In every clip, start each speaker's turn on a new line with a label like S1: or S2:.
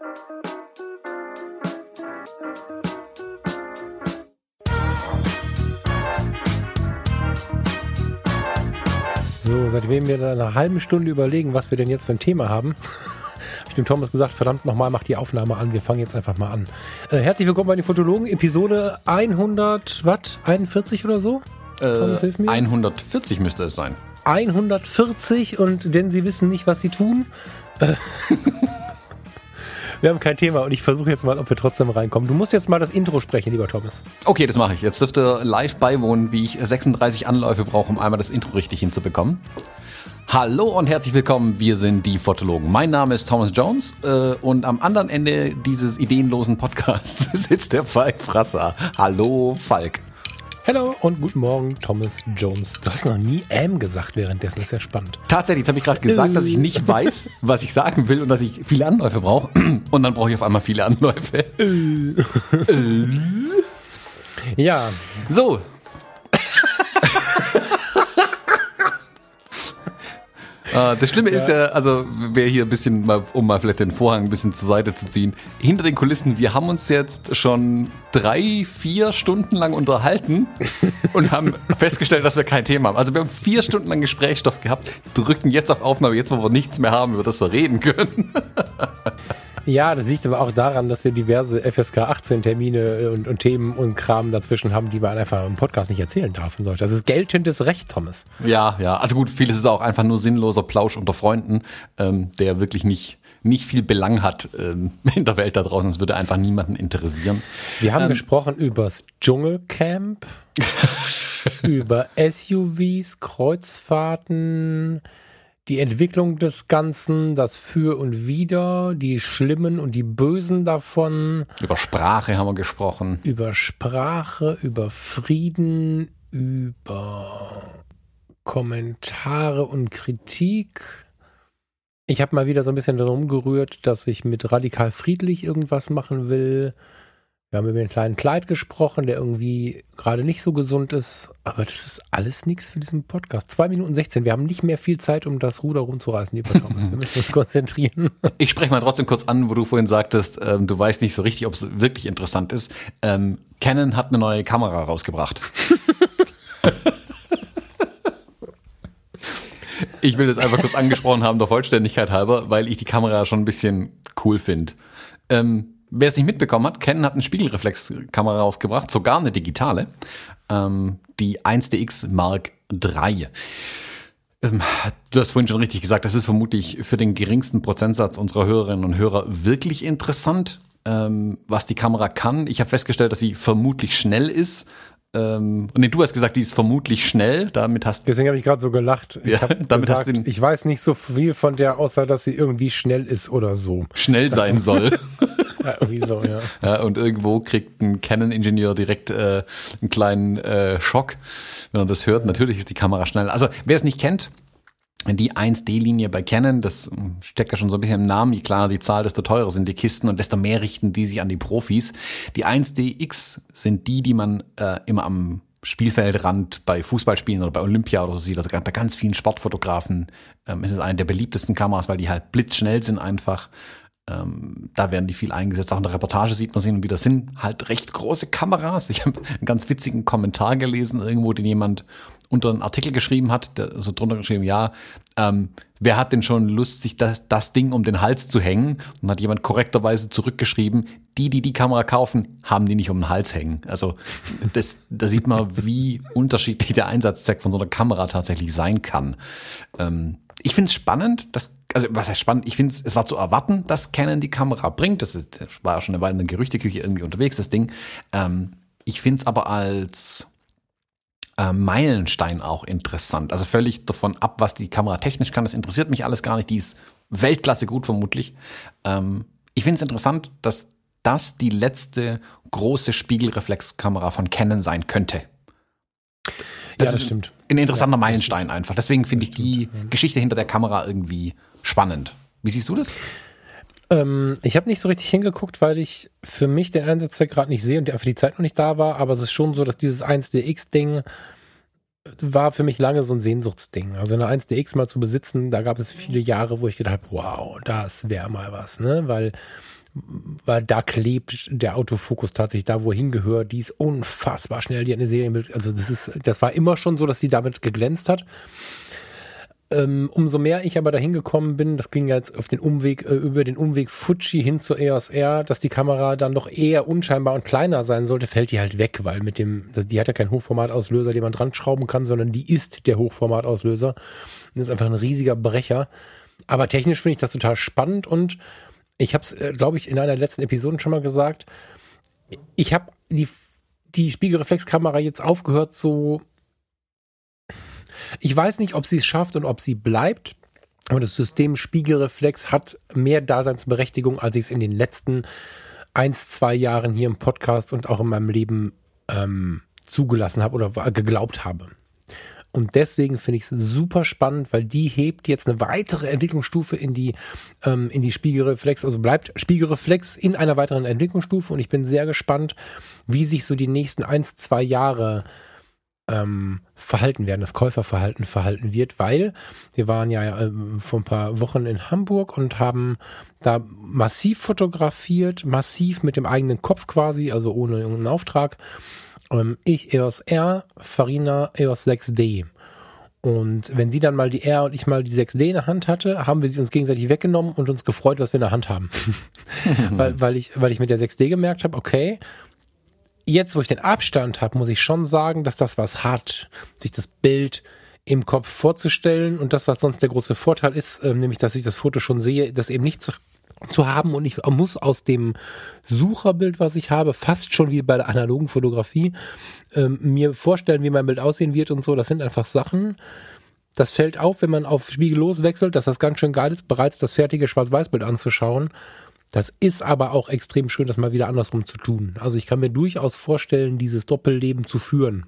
S1: So, seitdem wir da eine halbe Stunde überlegen, was wir denn jetzt für ein Thema haben, habe ich dem Thomas gesagt, verdammt nochmal, mach die Aufnahme an, wir fangen jetzt einfach mal an. Äh, herzlich willkommen bei den Fotologen, Episode 100, was, 41 oder so?
S2: Thomas, hilf mir. 140 müsste es sein.
S1: 140 und denn sie wissen nicht, was sie tun. Äh, wir haben kein Thema und ich versuche jetzt mal, ob wir trotzdem reinkommen. Du musst jetzt mal das Intro sprechen, lieber Thomas.
S2: Okay, das mache ich. Jetzt dürft ihr live beiwohnen, wie ich 36 Anläufe brauche, um einmal das Intro richtig hinzubekommen. Hallo und herzlich willkommen, wir sind die Fotologen. Mein Name ist Thomas Jones äh, und am anderen Ende dieses ideenlosen Podcasts sitzt der Falk Frasser. Hallo Falk.
S1: Hallo und guten Morgen, Thomas Jones. Du hast noch nie M gesagt währenddessen, das ist ja spannend.
S2: Tatsächlich, jetzt habe ich gerade gesagt, dass ich nicht weiß, was ich sagen will und dass ich viele Anläufe brauche. Und dann brauche ich auf einmal viele Anläufe.
S1: ja.
S2: So, das Schlimme ja. ist ja, also wer hier ein bisschen, mal, um mal vielleicht den Vorhang ein bisschen zur Seite zu ziehen, hinter den Kulissen, wir haben uns jetzt schon drei, vier Stunden lang unterhalten und haben festgestellt, dass wir kein Thema haben. Also wir haben vier Stunden lang Gesprächsstoff gehabt, drücken jetzt auf Aufnahme, jetzt wo wir nichts mehr haben, über das wir reden können.
S1: Ja, das liegt aber auch daran, dass wir diverse FSK 18 Termine und, und, Themen und Kram dazwischen haben, die man einfach im Podcast nicht erzählen darf und solche. Das ist geltendes Recht, Thomas.
S2: Ja, ja. Also gut, vieles ist auch einfach nur sinnloser Plausch unter Freunden, ähm, der wirklich nicht nicht viel Belang hat ähm, in der Welt da draußen. Es würde einfach niemanden interessieren.
S1: Wir haben ähm, gesprochen übers Dschungelcamp, über SUVs, Kreuzfahrten, die Entwicklung des Ganzen, das Für und Wider, die Schlimmen und die Bösen davon.
S2: Über Sprache haben wir gesprochen.
S1: Über Sprache, über Frieden, über Kommentare und Kritik. Ich habe mal wieder so ein bisschen darum gerührt, dass ich mit radikal friedlich irgendwas machen will. Wir haben über den kleinen Kleid gesprochen, der irgendwie gerade nicht so gesund ist. Aber das ist alles nichts für diesen Podcast. Zwei Minuten 16. Wir haben nicht mehr viel Zeit, um das Ruder rumzureißen, lieber Thomas. Wir müssen uns konzentrieren.
S2: Ich spreche mal trotzdem kurz an, wo du vorhin sagtest, ähm, du weißt nicht so richtig, ob es wirklich interessant ist. Ähm, Canon hat eine neue Kamera rausgebracht. ich will das einfach kurz angesprochen haben, der Vollständigkeit halber, weil ich die Kamera schon ein bisschen cool finde. Ähm, Wer es nicht mitbekommen hat, Canon hat eine Spiegelreflexkamera rausgebracht, sogar eine digitale, ähm, die 1DX Mark III. Ähm, du hast vorhin schon richtig gesagt, das ist vermutlich für den geringsten Prozentsatz unserer Hörerinnen und Hörer wirklich interessant, ähm, was die Kamera kann. Ich habe festgestellt, dass sie vermutlich schnell ist. Ähm, und nee, du hast gesagt, die ist vermutlich schnell. Damit hast
S1: Deswegen habe ich gerade so gelacht. Ich, ja, damit gesagt, hast ich weiß nicht so viel von der, außer dass sie irgendwie schnell ist oder so.
S2: Schnell sein soll.
S1: Ja, irgendwie so, ja.
S2: ja. Und irgendwo kriegt ein Canon-Ingenieur direkt äh, einen kleinen äh, Schock, wenn er das hört. Natürlich ist die Kamera schnell. Also wer es nicht kennt, die 1D-Linie bei Canon, das steckt ja schon so ein bisschen im Namen, je kleiner die Zahl, desto teurer sind die Kisten und desto mehr richten die sich an die Profis. Die 1DX sind die, die man äh, immer am Spielfeldrand bei Fußballspielen oder bei Olympia oder so sieht. Also bei ganz vielen Sportfotografen ähm, ist es eine der beliebtesten Kameras, weil die halt blitzschnell sind einfach ähm, da werden die viel eingesetzt. Auch in der Reportage sieht man sie und wieder sind halt recht große Kameras. Ich habe einen ganz witzigen Kommentar gelesen, irgendwo, den jemand unter einen Artikel geschrieben hat, der so drunter geschrieben, ja, ähm, wer hat denn schon Lust, sich das, das Ding um den Hals zu hängen? Und hat jemand korrekterweise zurückgeschrieben, die, die die Kamera kaufen, haben die nicht um den Hals hängen. Also das, da sieht man, wie unterschiedlich der Einsatzzweck von so einer Kamera tatsächlich sein kann. Ähm, ich finde es spannend, dass, also was heißt spannend, ich finde es war zu erwarten, dass Canon die Kamera bringt. Das, ist, das war ja schon eine Weile in der Gerüchteküche irgendwie unterwegs, das Ding. Ähm, ich finde es aber als äh, Meilenstein auch interessant. Also völlig davon ab, was die Kamera technisch kann. Das interessiert mich alles gar nicht. Die ist Weltklasse gut vermutlich. Ähm, ich finde es interessant, dass das die letzte große Spiegelreflexkamera von Canon sein könnte. Das, ja, das stimmt. Ein interessanter ja, Meilenstein einfach. Deswegen finde ich die Geschichte hinter der Kamera irgendwie spannend. Wie siehst du das?
S1: Ähm, ich habe nicht so richtig hingeguckt, weil ich für mich den Einsatzzweck gerade nicht sehe und einfach die Zeit noch nicht da war. Aber es ist schon so, dass dieses 1DX-Ding war für mich lange so ein Sehnsuchtsding. Also eine 1DX mal zu besitzen, da gab es viele Jahre, wo ich gedacht habe, wow, das wäre mal was, ne? Weil weil da klebt der Autofokus tatsächlich da, wo er hingehört. Die ist unfassbar schnell, die hat eine Serienbild. Also das ist, das war immer schon so, dass sie damit geglänzt hat. Ähm, umso mehr ich aber dahin gekommen bin, das ging jetzt auf den Umweg, äh, über den Umweg Fuji hin zur EOS R, dass die Kamera dann doch eher unscheinbar und kleiner sein sollte, fällt die halt weg, weil mit dem, die hat ja keinen Hochformatauslöser, den man dran schrauben kann, sondern die ist der Hochformatauslöser. Das ist einfach ein riesiger Brecher. Aber technisch finde ich das total spannend und ich habe es, äh, glaube ich, in einer letzten Episoden schon mal gesagt. Ich habe die, die Spiegelreflexkamera jetzt aufgehört, so ich weiß nicht, ob sie es schafft und ob sie bleibt. Aber das System Spiegelreflex hat mehr Daseinsberechtigung, als ich es in den letzten eins, zwei Jahren hier im Podcast und auch in meinem Leben ähm, zugelassen habe oder geglaubt habe. Und deswegen finde ich es super spannend, weil die hebt jetzt eine weitere Entwicklungsstufe in die, ähm, in die Spiegelreflex, also bleibt Spiegelreflex in einer weiteren Entwicklungsstufe. Und ich bin sehr gespannt, wie sich so die nächsten eins, zwei Jahre ähm, verhalten werden, das Käuferverhalten verhalten wird, weil wir waren ja äh, vor ein paar Wochen in Hamburg und haben da massiv fotografiert, massiv mit dem eigenen Kopf quasi, also ohne irgendeinen Auftrag. Ähm, ich EOS R, Farina EOS 6D. Und wenn sie dann mal die R und ich mal die 6D in der Hand hatte, haben wir sie uns gegenseitig weggenommen und uns gefreut, was wir in der Hand haben. weil, weil, ich, weil ich mit der 6D gemerkt habe, okay, jetzt, wo ich den Abstand habe, muss ich schon sagen, dass das was hat, sich das Bild im Kopf vorzustellen und das, was sonst der große Vorteil ist, äh, nämlich, dass ich das Foto schon sehe, das eben nicht zu, zu haben und ich muss aus dem Sucherbild, was ich habe, fast schon wie bei der analogen Fotografie, ähm, mir vorstellen, wie mein Bild aussehen wird und so. Das sind einfach Sachen, das fällt auf, wenn man auf Spiegellos wechselt, dass das ganz schön geil ist, bereits das fertige Schwarz-Weiß-Bild anzuschauen. Das ist aber auch extrem schön, das mal wieder andersrum zu tun. Also ich kann mir durchaus vorstellen, dieses Doppelleben zu führen.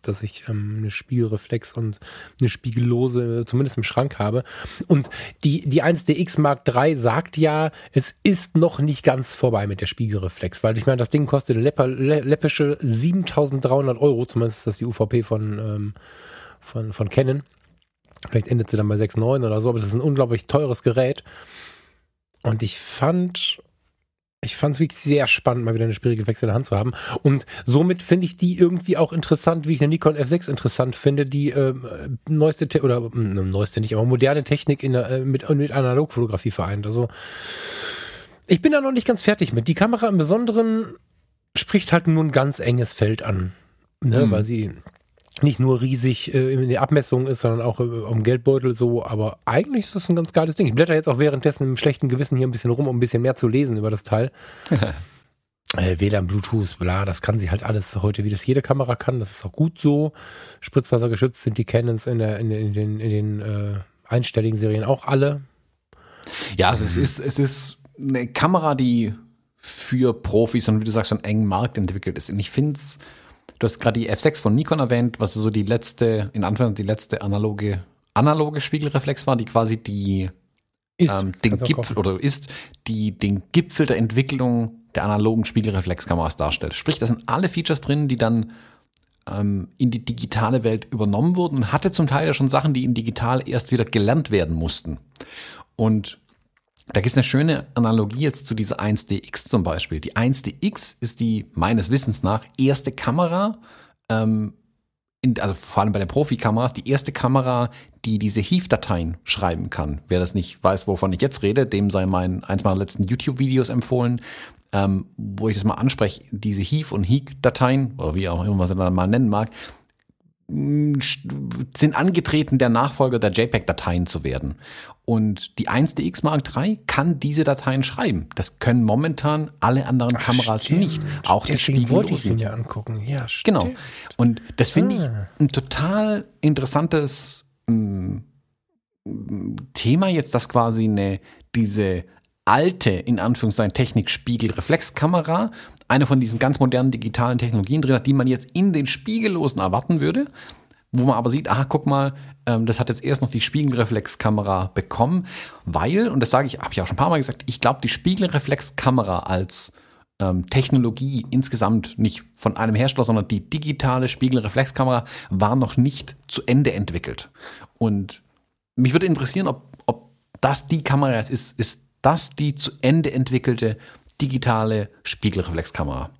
S1: Dass ich ähm, eine Spiegelreflex und eine Spiegellose äh, zumindest im Schrank habe. Und die, die 1DX Mark III sagt ja, es ist noch nicht ganz vorbei mit der Spiegelreflex, weil ich meine, das Ding kostet läpper, läppische 7300 Euro, zumindest ist das die UVP von, ähm, von, von Canon. Vielleicht endet sie dann bei 6,9 oder so, aber das ist ein unglaublich teures Gerät. Und ich fand, ich fand es wirklich sehr spannend, mal wieder eine Spiegelwechsel in der Hand zu haben. Und somit finde ich die irgendwie auch interessant, wie ich eine Nikon F6 interessant finde, die äh, neueste Te oder äh, neueste nicht, aber moderne Technik in der, äh, mit, mit Analogfotografie vereint. Also ich bin da noch nicht ganz fertig mit. Die Kamera im Besonderen spricht halt nur ein ganz enges Feld an. Ne, mhm. Weil sie nicht nur riesig äh, in der Abmessung ist, sondern auch äh, am Geldbeutel so. Aber eigentlich ist das ein ganz geiles Ding. Ich blätter jetzt auch währenddessen im schlechten Gewissen hier ein bisschen rum, um ein bisschen mehr zu lesen über das Teil. äh, WLAN, Bluetooth, bla, das kann sie halt alles heute, wie das jede Kamera kann. Das ist auch gut so. Spritzwassergeschützt sind die Canons in, der, in, in den, in den äh, einstelligen Serien auch alle.
S2: Ja, also es ist, es ist eine Kamera, die für Profis und wie du sagst, einen engen Markt entwickelt ist. Und ich finde es Du hast gerade die F6 von Nikon erwähnt, was so die letzte, in Anführungszeichen die letzte analoge, analoge Spiegelreflex war, die quasi die ist, ähm, den Gipfel oder ist, die den Gipfel der Entwicklung der analogen Spiegelreflexkameras darstellt. Sprich, da sind alle Features drin, die dann ähm, in die digitale Welt übernommen wurden und hatte zum Teil ja schon Sachen, die in digital erst wieder gelernt werden mussten. Und da gibt es eine schöne Analogie jetzt zu dieser 1DX zum Beispiel. Die 1DX ist die meines Wissens nach erste Kamera, ähm, in, also vor allem bei den Profikameras, die erste Kamera, die diese HEAF-Dateien schreiben kann. Wer das nicht weiß, wovon ich jetzt rede, dem sei mein eins meiner letzten YouTube-Videos empfohlen, ähm, wo ich das mal anspreche. Diese HEAF- und HEAC-Dateien, oder wie auch immer man sie dann mal nennen mag, sind angetreten, der Nachfolger der JPEG-Dateien zu werden. Und die 1DX Mark III kann diese Dateien schreiben. Das können momentan alle anderen Ach, Kameras stimmt. nicht. Auch Deswegen die Spiegellosen.
S1: ja angucken. Ja,
S2: genau. Und das finde ah. ich ein total interessantes ähm, Thema jetzt, dass quasi eine, diese alte, in Anführungszeichen, Technik-Spiegel-Reflexkamera eine von diesen ganz modernen digitalen Technologien drin hat, die man jetzt in den Spiegellosen erwarten würde, wo man aber sieht, ah, guck mal, ähm, das hat jetzt erst noch die Spiegelreflexkamera bekommen, weil, und das sage ich, habe ich auch schon ein paar Mal gesagt, ich glaube, die Spiegelreflexkamera als ähm, Technologie insgesamt nicht von einem Hersteller, sondern die digitale Spiegelreflexkamera war noch nicht zu Ende entwickelt. Und mich würde interessieren, ob, ob das die Kamera jetzt ist, ist das die zu Ende entwickelte digitale Spiegelreflexkamera.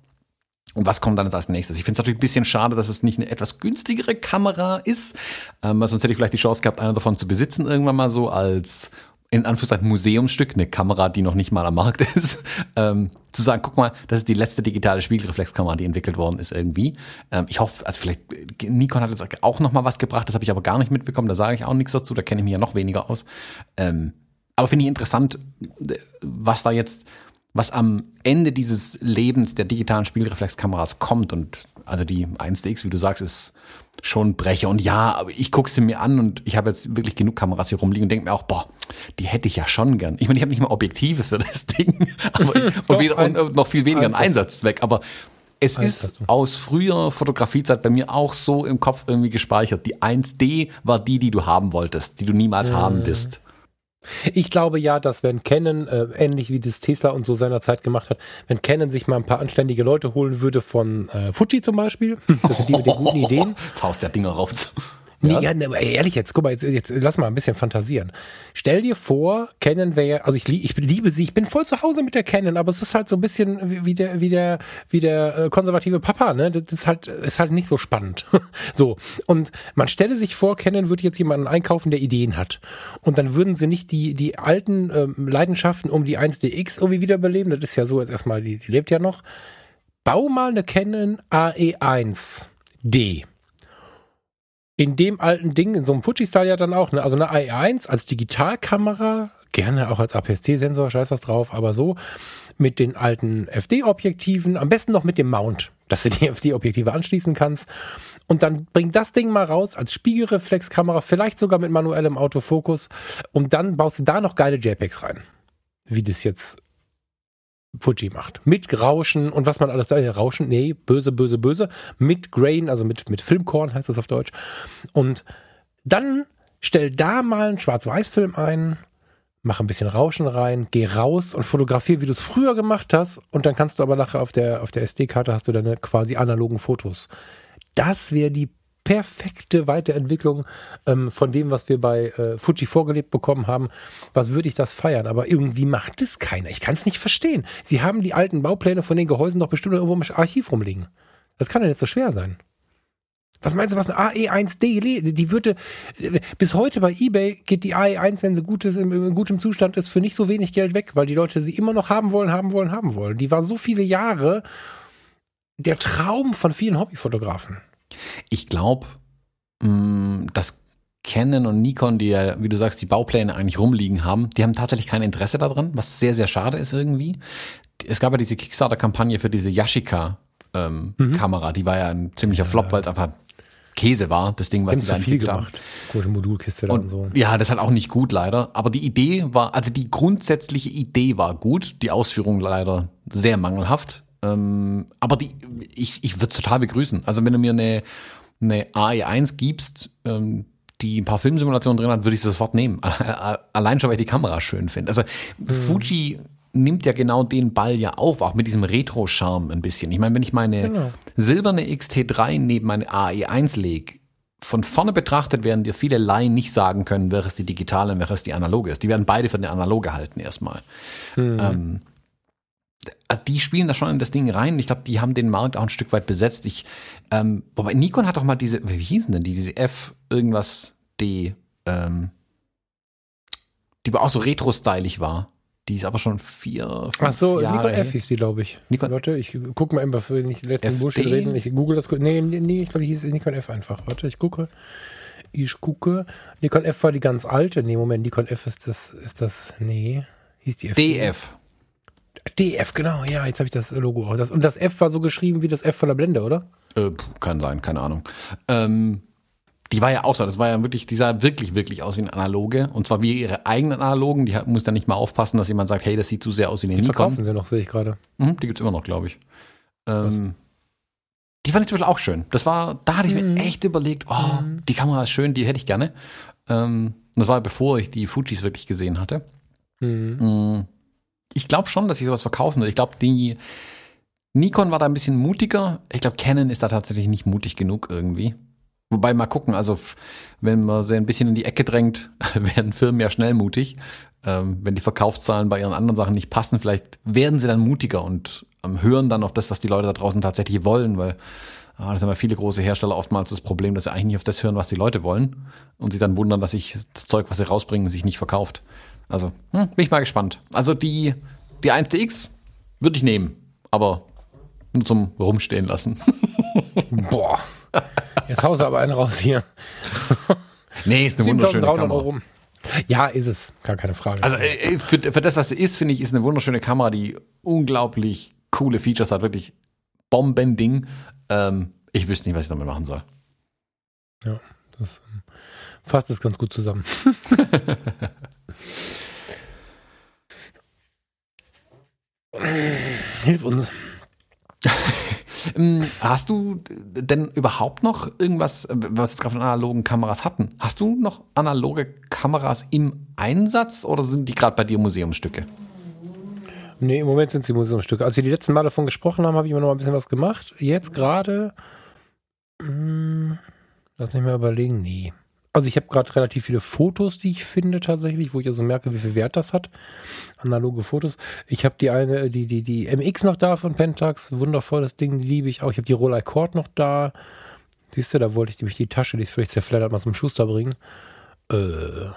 S2: Und was kommt dann als nächstes? Ich finde es natürlich ein bisschen schade, dass es nicht eine etwas günstigere Kamera ist. Ähm, sonst hätte ich vielleicht die Chance gehabt, eine davon zu besitzen, irgendwann mal so als in Anführungszeichen Museumsstück, eine Kamera, die noch nicht mal am Markt ist, ähm, zu sagen, guck mal, das ist die letzte digitale Spiegelreflexkamera, die entwickelt worden ist irgendwie. Ähm, ich hoffe, also vielleicht, Nikon hat jetzt auch noch mal was gebracht, das habe ich aber gar nicht mitbekommen, da sage ich auch nichts dazu, da kenne ich mich ja noch weniger aus. Ähm, aber finde ich interessant, was da jetzt, was am Ende dieses Lebens der digitalen Spiegelreflexkameras kommt und also die 1DX, wie du sagst, ist schon Brecher. Und ja, aber ich gucke sie mir an und ich habe jetzt wirklich genug Kameras hier rumliegen und denke mir auch, boah, die hätte ich ja schon gern. Ich meine, ich habe nicht mal Objektive für das Ding aber ich, Doch, und, wieder, eins, und, noch viel weniger einen Einsatzzweck. Aber es ist aus früher Fotografiezeit bei mir auch so im Kopf irgendwie gespeichert. Die 1D war die, die du haben wolltest, die du niemals mhm. haben wirst.
S1: Ich glaube ja, dass wenn Canon, äh, ähnlich wie das Tesla und so seiner Zeit gemacht hat, wenn Canon sich mal ein paar anständige Leute holen würde von äh, Fuji zum Beispiel, das sind die mit den guten Ideen.
S2: Faust der Dinger raus.
S1: Nee, ja, ne, ehrlich jetzt, guck mal, jetzt, jetzt lass mal ein bisschen fantasieren. Stell dir vor, Canon wäre, also ich, ich liebe sie, ich bin voll zu Hause mit der Canon, aber es ist halt so ein bisschen wie der, wie der, wie der äh, konservative Papa, ne? Das ist halt, ist halt nicht so spannend. so. Und man stelle sich vor, Canon würde jetzt jemanden einkaufen, der Ideen hat. Und dann würden sie nicht die, die alten ähm, Leidenschaften um die 1DX irgendwie wiederbeleben. Das ist ja so jetzt erstmal, die, die lebt ja noch. Bau mal eine Canon AE1D in dem alten Ding, in so einem Fuji-Style ja dann auch, ne? also eine i1 als Digitalkamera, gerne auch als APS-C-Sensor, scheiß was drauf, aber so mit den alten FD-Objektiven, am besten noch mit dem Mount, dass du die FD-Objektive anschließen kannst. Und dann bring das Ding mal raus als Spiegelreflexkamera, vielleicht sogar mit manuellem Autofokus und dann baust du da noch geile JPEGs rein. Wie das jetzt Fuji macht. Mit Rauschen und was man alles sagt. Rauschen, nee, böse, böse, böse. Mit Grain, also mit, mit Filmkorn heißt das auf Deutsch. Und dann stell da mal einen Schwarz-Weiß-Film ein, mach ein bisschen Rauschen rein, geh raus und fotografier, wie du es früher gemacht hast. Und dann kannst du aber nachher auf der, auf der SD-Karte hast du deine quasi analogen Fotos. Das wäre die perfekte Weiterentwicklung ähm, von dem, was wir bei äh, Fuji vorgelebt bekommen haben. Was würde ich das feiern? Aber irgendwie macht es keiner. Ich kann es nicht verstehen. Sie haben die alten Baupläne von den Gehäusen doch bestimmt irgendwo im Archiv rumliegen. Das kann ja nicht so schwer sein. Was meinst du, was eine AE1D, die würde, bis heute bei eBay geht die AE1, wenn sie gut ist, in gutem Zustand ist, für nicht so wenig Geld weg, weil die Leute sie immer noch haben wollen, haben wollen, haben wollen. Die war so viele Jahre der Traum von vielen Hobbyfotografen.
S2: Ich glaube, mm, dass Canon und Nikon, die ja, wie du sagst, die Baupläne eigentlich rumliegen haben, die haben tatsächlich kein Interesse daran, was sehr, sehr schade ist irgendwie. Es gab ja diese Kickstarter-Kampagne für diese Yashica-Kamera, ähm, mhm. die war ja ein ziemlicher Flop, weil es einfach Käse war, das Ding, was die da
S1: viel gemacht. Komische Modulkiste
S2: da und, und so. Ja, das hat auch nicht gut leider. Aber die Idee war, also die grundsätzliche Idee war gut, die Ausführung leider sehr mangelhaft. Ähm, aber die, ich, ich würde es total begrüßen. Also wenn du mir eine, eine AE1 gibst, ähm, die ein paar Filmsimulationen drin hat, würde ich sie sofort nehmen. Allein schon, weil ich die Kamera schön finde. Also mhm. Fuji nimmt ja genau den Ball ja auf, auch mit diesem Retro-Charme ein bisschen. Ich meine, wenn ich meine genau. silberne XT3 neben meine AE1 lege, von vorne betrachtet werden dir viele Laien nicht sagen können, ist die digitale und ist die analoge ist. Die werden beide für eine analoge halten erstmal. Mhm. Ähm, äh, die spielen da schon in das Ding rein. Ich glaube, die haben den Markt auch ein Stück weit besetzt. Ich, ähm, wobei Nikon hat doch mal diese, wie hießen denn die, diese F irgendwas D, ähm, die auch so retro-stylig war. Die ist aber schon vier,
S1: fünf Ach so, Jahre Nikon F hieß die, glaube ich. Nikon Warte, ich gucke mal immer, für nicht letzten Bullshit reden. Ich google das. Nee, nee, nee ich glaube, die hieß Nikon F einfach. Warte, ich gucke. Ich gucke. Nikon F war die ganz alte. Nee, Moment, Nikon F ist das, ist das, nee. Hieß die F.
S2: DF.
S1: DF, genau, ja, jetzt habe ich das Logo auch. Das, und das F war so geschrieben wie das F von der Blende, oder?
S2: Äh, kann sein, keine Ahnung. Ähm, die war ja auch so, das war ja wirklich, die sah wirklich, wirklich aus wie ein Analoge. Und zwar wie ihre eigenen Analogen. Die muss dann nicht mal aufpassen, dass jemand sagt, hey, das sieht zu sehr aus wie eine
S1: die Nikon. Die verkaufen sie noch, sehe ich gerade.
S2: Mhm, die gibt's immer noch, glaube ich. Ähm, die fand ich zum Beispiel auch schön. Das war, da hatte ich mhm. mir echt überlegt, oh, mhm. die Kamera ist schön, die hätte ich gerne. Ähm, das war bevor ich die Fujis wirklich gesehen hatte. Mhm. Ich glaube schon, dass ich sowas verkaufen würde. Ich glaube, die Nikon war da ein bisschen mutiger. Ich glaube, Canon ist da tatsächlich nicht mutig genug irgendwie. Wobei mal gucken, also wenn man sie ein bisschen in die Ecke drängt, werden Firmen ja schnell mutig. Ähm, wenn die Verkaufszahlen bei ihren anderen Sachen nicht passen, vielleicht werden sie dann mutiger und ähm, hören dann auf das, was die Leute da draußen tatsächlich wollen, weil ah, das haben ja viele große Hersteller oftmals das Problem, dass sie eigentlich nicht auf das hören, was die Leute wollen und sie dann wundern, dass sich das Zeug, was sie rausbringen, sich nicht verkauft. Also, hm, bin ich mal gespannt. Also die, die 1DX würde ich nehmen, aber nur zum Rumstehen lassen.
S1: Boah. Jetzt haust du aber einen raus hier.
S2: Nee, ist eine wunderschöne Kamera.
S1: Euro. Ja, ist es. Gar keine Frage.
S2: Also äh, für, für das, was sie ist, finde ich, ist eine wunderschöne Kamera, die unglaublich coole Features hat. Wirklich Bombending. Ähm, ich wüsste nicht, was ich damit machen soll.
S1: Ja, das ähm, fasst es ganz gut zusammen. Hilf uns.
S2: Ähm, hast du denn überhaupt noch irgendwas, was jetzt gerade von analogen Kameras hatten? Hast du noch analoge Kameras im Einsatz oder sind die gerade bei dir Museumsstücke?
S1: Nee, im Moment sind sie Museumsstücke. Als wir die letzten Mal davon gesprochen haben, habe ich immer noch ein bisschen was gemacht. Jetzt gerade, hm, lass mich mal überlegen, nee. Also ich habe gerade relativ viele Fotos, die ich finde tatsächlich, wo ich also merke, wie viel Wert das hat. Analoge Fotos. Ich habe die eine, die, die, die MX noch da von Pentax. Wundervolles Ding, liebe ich auch. Ich habe die Rollei Cord noch da. Siehst du, da wollte ich nämlich die Tasche, die ist vielleicht zerfleddert, mal zum Schuster bringen. Äh.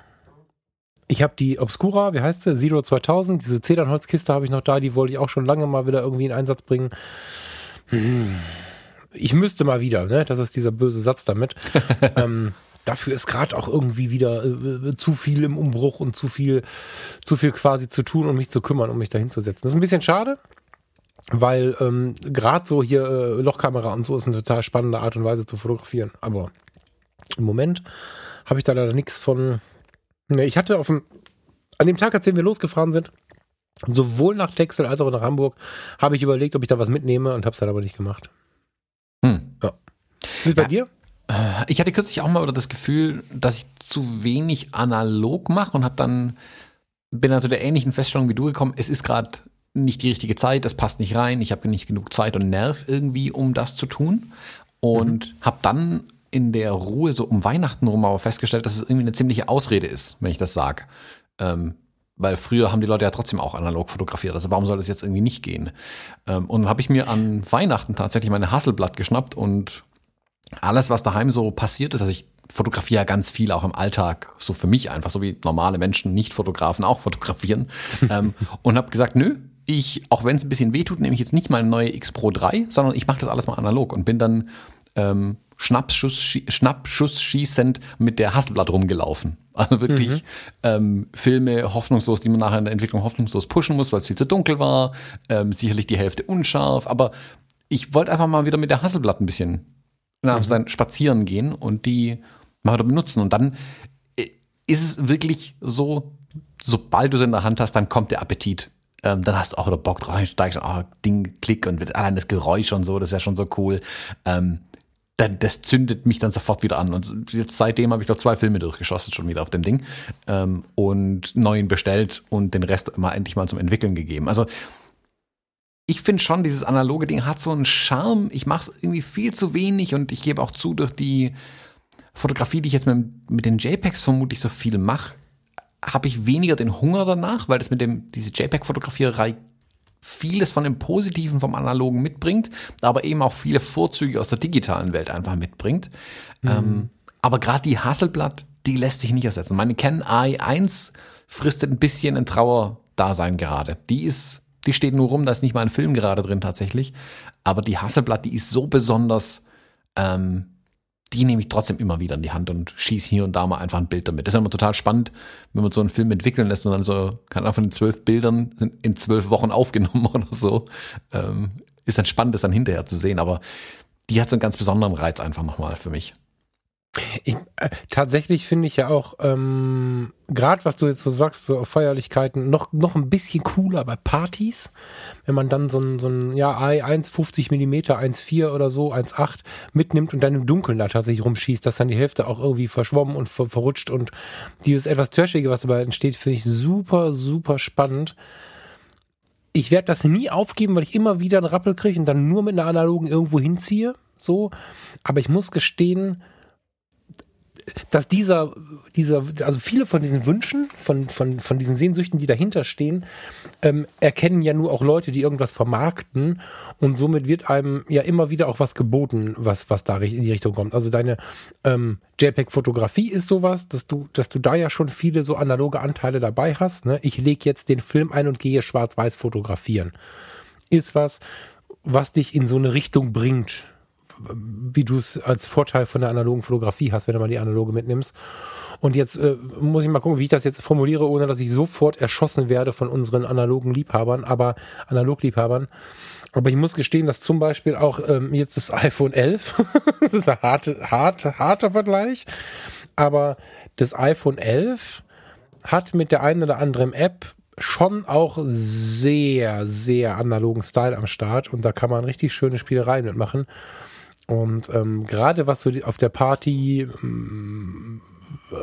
S1: Ich habe die Obscura, wie heißt sie? Zero 2000. Diese Zedernholzkiste habe ich noch da. Die wollte ich auch schon lange mal wieder irgendwie in Einsatz bringen. Hm. Ich müsste mal wieder, ne? Das ist dieser böse Satz damit. ähm, dafür ist gerade auch irgendwie wieder äh, zu viel im Umbruch und zu viel, zu viel quasi zu tun, um mich zu kümmern, um mich da hinzusetzen. Das ist ein bisschen schade, weil ähm, gerade so hier äh, Lochkamera und so ist eine total spannende Art und Weise zu fotografieren. Aber im Moment habe ich da leider nichts von. Ne, ich hatte auf dem, an dem Tag, als wir losgefahren sind, sowohl nach Texel als auch nach Hamburg, habe ich überlegt, ob ich da was mitnehme und habe es dann aber nicht gemacht. Hm. Ja. Wie ist bei ja. dir?
S2: Äh, ich hatte kürzlich auch mal das Gefühl, dass ich zu wenig analog mache und habe dann bin dann zu der ähnlichen Feststellung wie du gekommen. Es ist gerade nicht die richtige Zeit, es passt nicht rein, ich habe nicht genug Zeit und Nerv irgendwie, um das zu tun. Und mhm. habe dann in der Ruhe so um Weihnachten rum aber festgestellt, dass es irgendwie eine ziemliche Ausrede ist, wenn ich das sage. Ähm, weil früher haben die Leute ja trotzdem auch analog fotografiert. Also warum soll das jetzt irgendwie nicht gehen? Ähm, und dann habe ich mir an Weihnachten tatsächlich meine Hasselblatt geschnappt und alles, was daheim so passiert ist, also ich fotografiere ja ganz viel auch im Alltag, so für mich einfach, so wie normale Menschen, nicht Fotografen auch fotografieren. ähm, und habe gesagt, nö, ich, auch wenn es ein bisschen wehtut, nehme ich jetzt nicht meine neue X Pro 3, sondern ich mache das alles mal analog und bin dann ähm, Schnappschuss, Schnappschuss schießend mit der Hasselblatt rumgelaufen. Also wirklich mhm. ähm, Filme hoffnungslos, die man nachher in der Entwicklung hoffnungslos pushen muss, weil es viel zu dunkel war, ähm, sicherlich die Hälfte unscharf, aber ich wollte einfach mal wieder mit der Hasselblatt ein bisschen nach mhm. sein Spazieren gehen und die mal wieder benutzen. Und dann äh, ist es wirklich so, sobald du sie in der Hand hast, dann kommt der Appetit. Ähm, dann hast du auch wieder Bock drauf, steigst oh, Ding, Klick und allein das Geräusch und so, das ist ja schon so cool. Ähm, dann, das zündet mich dann sofort wieder an. Und jetzt seitdem habe ich noch zwei Filme durchgeschossen, schon wieder auf dem Ding. Ähm, und neuen bestellt und den Rest mal endlich mal zum Entwickeln gegeben. Also ich finde schon, dieses analoge Ding hat so einen Charme. Ich mache es irgendwie viel zu wenig und ich gebe auch zu, durch die Fotografie, die ich jetzt mit, mit den JPEGs vermutlich so viel mache, habe ich weniger den Hunger danach, weil das mit dem, diese JPEG-Fotografierei vieles von dem Positiven vom Analogen mitbringt, aber eben auch viele Vorzüge aus der digitalen Welt einfach mitbringt. Mhm. Ähm, aber gerade die Hasselblatt, die lässt sich nicht ersetzen. Meine Canon AI1 fristet ein bisschen ein Trauerdasein gerade. Die ist die steht nur rum, da ist nicht mal ein Film gerade drin tatsächlich. Aber die Hasselblatt, die ist so besonders, ähm, die nehme ich trotzdem immer wieder in die Hand und schieße hier und da mal einfach ein Bild damit. Das ist immer total spannend, wenn man so einen Film entwickeln lässt und dann so, kann man von den zwölf Bildern in zwölf Wochen aufgenommen oder so. Ähm, ist dann spannend, das dann hinterher zu sehen. Aber die hat so einen ganz besonderen Reiz einfach nochmal für mich.
S1: Ich, äh, tatsächlich finde ich ja auch, ähm, gerade was du jetzt so sagst, so Feierlichkeiten, noch, noch ein bisschen cooler bei Partys, wenn man dann so ein, so ein ja, 1,50 Millimeter, 1,4 oder so, 1,8 mitnimmt und dann im Dunkeln da tatsächlich rumschießt, dass dann die Hälfte auch irgendwie verschwommen und ver verrutscht und dieses etwas Trashige, was dabei entsteht, finde ich super, super spannend. Ich werde das nie aufgeben, weil ich immer wieder einen Rappel kriege und dann nur mit einer analogen irgendwo hinziehe, so. Aber ich muss gestehen, dass dieser, dieser, also viele von diesen Wünschen, von, von, von diesen Sehnsüchten, die dahinter stehen, ähm, erkennen ja nur auch Leute, die irgendwas vermarkten und somit wird einem ja immer wieder auch was geboten, was, was da in die Richtung kommt. Also deine ähm, JPEG-Fotografie ist sowas, dass du, dass du da ja schon viele so analoge Anteile dabei hast. Ne? Ich lege jetzt den Film ein und gehe schwarz-weiß fotografieren. Ist was, was dich in so eine Richtung bringt wie du es als Vorteil von der analogen Fotografie hast, wenn du mal die analoge mitnimmst. Und jetzt äh, muss ich mal gucken, wie ich das jetzt formuliere, ohne dass ich sofort erschossen werde von unseren analogen Liebhabern, aber Analogliebhabern. Aber ich muss gestehen, dass zum Beispiel auch ähm, jetzt das iPhone 11, das ist ein harte, harte, harter Vergleich, aber das iPhone 11 hat mit der einen oder anderen App schon auch sehr, sehr analogen Style am Start und da kann man richtig schöne Spielereien mitmachen. Und ähm, gerade was so auf der Party mm,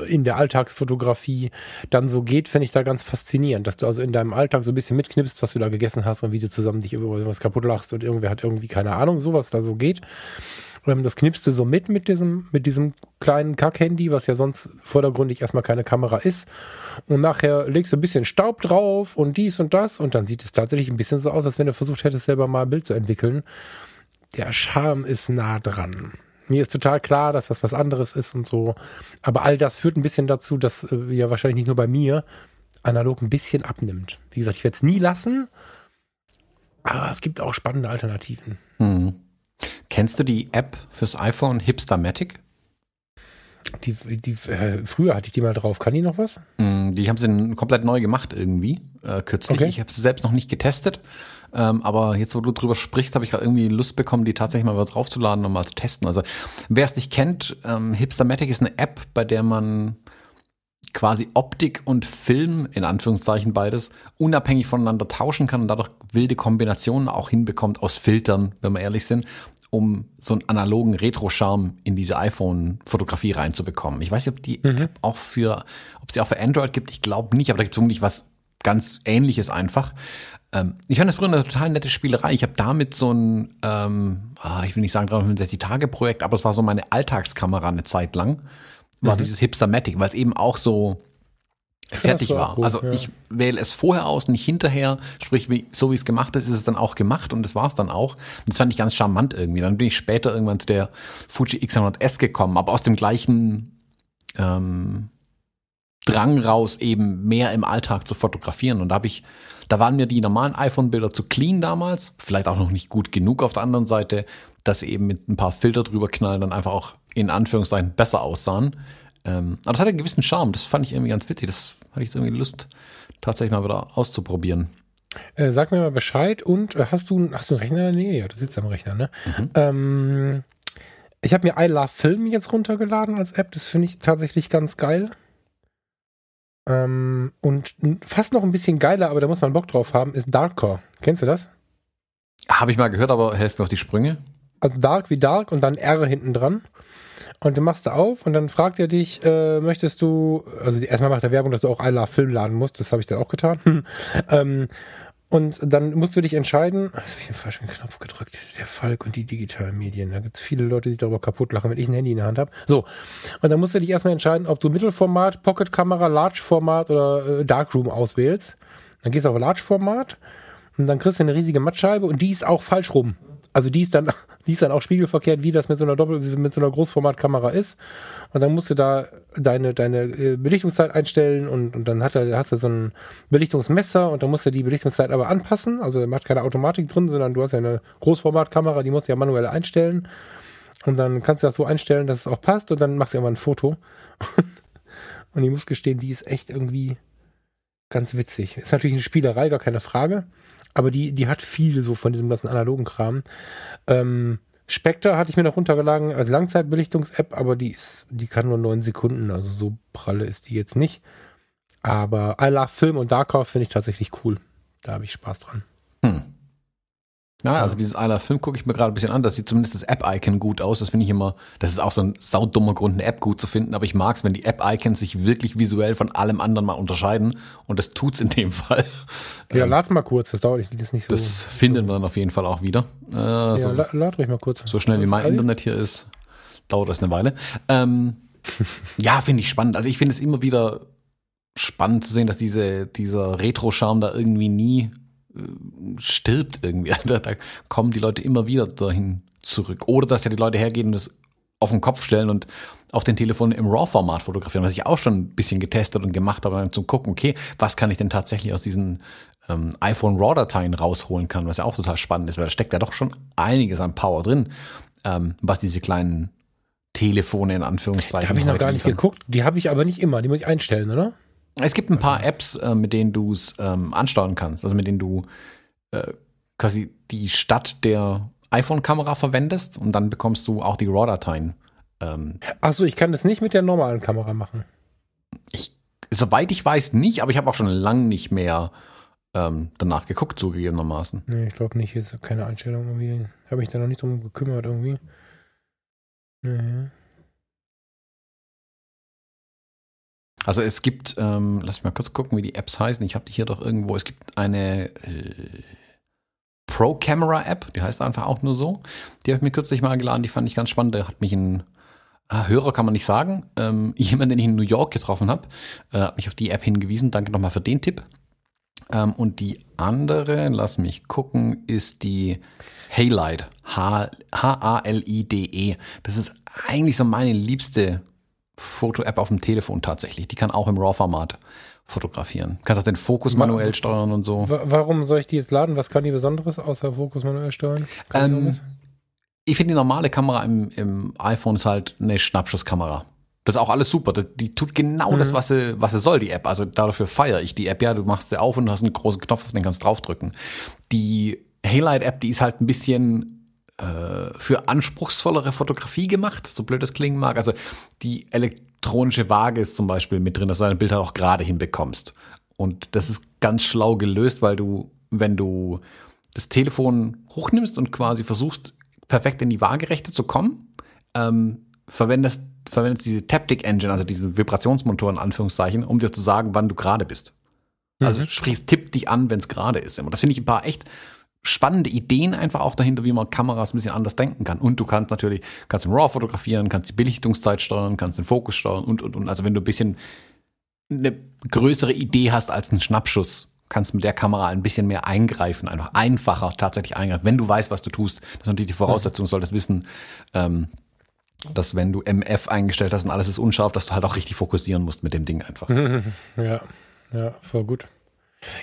S1: in der Alltagsfotografie dann so geht, finde ich da ganz faszinierend, dass du also in deinem Alltag so ein bisschen mitknipst, was du da gegessen hast und wie du zusammen dich über was kaputt lachst und irgendwer hat irgendwie keine Ahnung, so was da so geht. Ähm, das knippst du so mit mit diesem, mit diesem kleinen Kack-Handy, was ja sonst vordergründig erstmal keine Kamera ist. Und nachher legst du ein bisschen Staub drauf und dies und das und dann sieht es tatsächlich ein bisschen so aus, als wenn du versucht hättest, selber mal ein Bild zu entwickeln der Charme ist nah dran. Mir ist total klar, dass das was anderes ist und so. Aber all das führt ein bisschen dazu, dass äh, ja wahrscheinlich nicht nur bei mir analog ein bisschen abnimmt. Wie gesagt, ich werde es nie lassen, aber es gibt auch spannende Alternativen.
S2: Hm. Kennst du die App fürs iPhone Hipstermatic?
S1: Die, die, äh, früher hatte ich die mal drauf. Kann die noch was?
S2: Hm, die haben sie komplett neu gemacht irgendwie, äh, kürzlich. Okay. Ich habe sie selbst noch nicht getestet. Ähm, aber jetzt, wo du drüber sprichst, habe ich gerade irgendwie Lust bekommen, die tatsächlich mal draufzuladen und mal zu testen. Also wer es nicht kennt, ähm, Hipstermatic ist eine App, bei der man quasi Optik und Film, in Anführungszeichen beides, unabhängig voneinander tauschen kann und dadurch wilde Kombinationen auch hinbekommt aus Filtern, wenn wir ehrlich sind, um so einen analogen Retro-Charme in diese iPhone-Fotografie reinzubekommen. Ich weiß nicht, ob die mhm. App auch für, ob sie auch für Android gibt, ich glaube nicht, aber da gibt es vermutlich was ganz ähnliches einfach. Ähm, ich fand das früher eine total nette Spielerei. Ich habe damit so ein, ähm, ah, ich will nicht sagen 365-Tage-Projekt, aber es war so meine Alltagskamera eine Zeit lang. War mhm. dieses Hipstermatic, weil es eben auch so fertig war. Gut, also ja. ich wähle es vorher aus, nicht hinterher. Sprich, wie, so wie es gemacht ist, ist es dann auch gemacht und das war es dann auch. Das fand ich ganz charmant irgendwie. Dann bin ich später irgendwann zu der Fuji X100S gekommen, aber aus dem gleichen ähm, Drang raus, eben mehr im Alltag zu fotografieren. Und da habe ich da waren mir die normalen iPhone-Bilder zu clean damals, vielleicht auch noch nicht gut genug auf der anderen Seite, dass sie eben mit ein paar Filter drüber knallen, dann einfach auch in Anführungszeichen besser aussahen. Ähm, aber das hatte einen gewissen Charme, das fand ich irgendwie ganz witzig. Das hatte ich jetzt irgendwie Lust, tatsächlich mal wieder auszuprobieren.
S1: Äh, sag mir mal Bescheid und äh, hast du, hast du einen Rechner? Nee, ja, du sitzt am Rechner, ne? Mhm. Ähm, ich habe mir I Love Film jetzt runtergeladen als App, das finde ich tatsächlich ganz geil. Ähm, und fast noch ein bisschen geiler, aber da muss man Bock drauf haben, ist Darkcore. Kennst du das?
S2: Habe ich mal gehört, aber helft mir auf die Sprünge.
S1: Also Dark wie Dark und dann R hinten dran. Und du machst da auf und dann fragt er dich, äh, möchtest du, also erstmal macht er Werbung, dass du auch I Love Film laden musst, das habe ich dann auch getan. ähm, und dann musst du dich entscheiden, jetzt habe ich den falschen Knopf gedrückt, der Falk und die digitalen Medien. Da gibt es viele Leute, die darüber kaputt lachen, wenn ich ein Handy in der Hand habe. So, und dann musst du dich erstmal entscheiden, ob du Mittelformat, Pocket-Kamera, Large-Format oder äh, Darkroom auswählst. Dann gehst du auf Large-Format und dann kriegst du eine riesige Mattscheibe und die ist auch falsch rum. Also die ist dann, die ist dann auch spiegelverkehrt, wie das mit so einer Doppel, mit so einer Großformatkamera ist. Und dann musst du da deine, deine äh, Belichtungszeit einstellen und, und dann hat er, hast du so ein Belichtungsmesser und dann musst du die Belichtungszeit aber anpassen. Also er macht keine Automatik drin, sondern du hast ja eine Großformatkamera, die musst du ja manuell einstellen. Und dann kannst du das so einstellen, dass es auch passt und dann machst du immer ein Foto. und ich muss gestehen, die ist echt irgendwie ganz witzig. Ist natürlich eine Spielerei, gar keine Frage. Aber die, die hat viel so von diesem ganzen analogen Kram. Ähm, Spectre hatte ich mir noch runtergeladen als Langzeitbelichtungs-App, aber die ist, die kann nur neun Sekunden, also so pralle ist die jetzt nicht. Aber I Love Film und Darkov finde ich tatsächlich cool. Da habe ich Spaß dran.
S2: Ja, also dieses Eiler Film gucke ich mir gerade ein bisschen an. Das sieht zumindest das App-Icon gut aus. Das finde ich immer, das ist auch so ein saudummer Grund, eine App gut zu finden. Aber ich mag es, wenn die App-Icons sich wirklich visuell von allem anderen mal unterscheiden. Und das tut's in dem Fall.
S1: Ja, ähm, lad's mal kurz. Das dauert nicht, nicht
S2: so. Das finden wir dann auf jeden Fall auch wieder.
S1: Äh, ja, so, lad ruhig mal kurz.
S2: So schnell wie mein Internet hier ist, dauert das eine Weile. Ähm, ja, finde ich spannend. Also ich finde es immer wieder spannend zu sehen, dass diese, dieser Retro-Charme da irgendwie nie stirbt irgendwie. Da, da, kommen die Leute immer wieder dahin zurück. Oder dass ja die Leute hergehen und das auf den Kopf stellen und auf den Telefonen im RAW-Format fotografieren, was ich auch schon ein bisschen getestet und gemacht habe, zum gucken, okay, was kann ich denn tatsächlich aus diesen ähm, iPhone RAW-Dateien rausholen kann, was ja auch total spannend ist, weil da steckt ja doch schon einiges an Power drin, ähm, was diese kleinen Telefone in Anführungszeichen.
S1: Da habe ich noch gar nicht liefern. geguckt. Die habe ich aber nicht immer. Die muss ich einstellen, oder?
S2: Es gibt ein paar Apps, äh, mit denen du es ähm, ansteuern kannst, also mit denen du äh, quasi die Stadt der iPhone-Kamera verwendest und dann bekommst du auch die RAW-Dateien.
S1: Ähm, Achso, ich kann das nicht mit der normalen Kamera machen.
S2: Ich, soweit ich weiß, nicht, aber ich habe auch schon lange nicht mehr ähm, danach geguckt, zugegebenermaßen.
S1: Nee, ich glaube nicht. Ist keine Einstellung irgendwie. Habe ich da noch nicht drum gekümmert irgendwie. Nee.
S2: Also es gibt, ähm, lass mich mal kurz gucken, wie die Apps heißen. Ich habe die hier doch irgendwo. Es gibt eine äh, Pro Camera App, die heißt einfach auch nur so. Die habe ich mir kürzlich mal geladen, die fand ich ganz spannend. Da hat mich ein ah, Hörer, kann man nicht sagen, ähm, jemand, den ich in New York getroffen habe, äh, hat mich auf die App hingewiesen. Danke nochmal für den Tipp. Ähm, und die andere, lass mich gucken, ist die Halide. H-A-L-I-D-E. Das ist eigentlich so meine liebste Foto-App auf dem Telefon tatsächlich. Die kann auch im RAW-Format fotografieren. Du kannst auch den Fokus manuell steuern und so.
S1: Warum soll ich die jetzt laden? Was kann die Besonderes außer Fokus manuell steuern?
S2: Ähm, ich finde die normale Kamera im, im iPhone ist halt eine Schnappschusskamera. Das ist auch alles super. Die tut genau mhm. das, was sie, was sie soll, die App. Also dafür feiere ich die App. Ja, du machst sie auf und hast einen großen Knopf, auf den kannst draufdrücken. Die Halide-App, die ist halt ein bisschen für anspruchsvollere Fotografie gemacht, so blöd das klingen mag. Also die elektronische Waage ist zum Beispiel mit drin, dass du dein Bild halt auch gerade hinbekommst. Und das ist ganz schlau gelöst, weil du, wenn du das Telefon hochnimmst und quasi versuchst, perfekt in die Waagerechte zu kommen, ähm, verwendest verwendet diese Taptic Engine, also diesen Vibrationsmotor in Anführungszeichen, um dir zu sagen, wann du gerade bist. Also mhm. sprich, es tippt dich an, wenn es gerade ist. Und das finde ich ein paar echt spannende Ideen einfach auch dahinter, wie man Kameras ein bisschen anders denken kann. Und du kannst natürlich, kannst im RAW fotografieren, kannst die Belichtungszeit steuern, kannst den Fokus steuern und, und, und. Also wenn du ein bisschen eine größere Idee hast als ein Schnappschuss, kannst du mit der Kamera ein bisschen mehr eingreifen, einfach einfacher tatsächlich eingreifen, wenn du weißt, was du tust. Das ist natürlich die Voraussetzung, du solltest wissen, ähm, dass wenn du MF eingestellt hast und alles ist unscharf, dass du halt auch richtig fokussieren musst mit dem Ding einfach.
S1: Ja, ja, voll gut.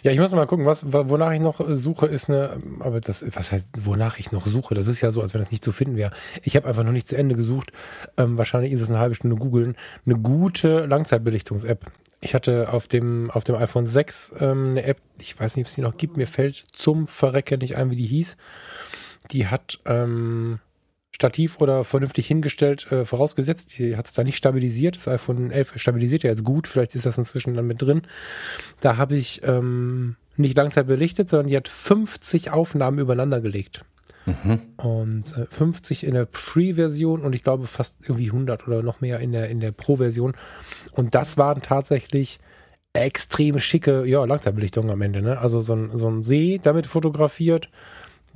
S1: Ja, ich muss mal gucken, was, wonach ich noch suche, ist eine, aber das, was heißt, wonach ich noch suche? Das ist ja so, als wenn das nicht zu finden wäre. Ich habe einfach noch nicht zu Ende gesucht. Ähm, wahrscheinlich ist es eine halbe Stunde googeln. Eine gute Langzeitbelichtungs-App. Ich hatte auf dem, auf dem iPhone 6 ähm, eine App, ich weiß nicht, ob es die noch gibt, mir fällt zum Verrecken nicht ein, wie die hieß. Die hat, ähm, Stativ oder vernünftig hingestellt, äh, vorausgesetzt. Die hat es da nicht stabilisiert. Das iPhone 11 stabilisiert ja jetzt gut. Vielleicht ist das inzwischen dann mit drin. Da habe ich ähm, nicht Langzeit belichtet, sondern die hat 50 Aufnahmen übereinander gelegt. Mhm. Und äh, 50 in der Free-Version und ich glaube fast irgendwie 100 oder noch mehr in der, in der Pro-Version. Und das waren tatsächlich extrem schicke ja, Langzeitbelichtungen am Ende. Ne? Also so ein, so ein See damit fotografiert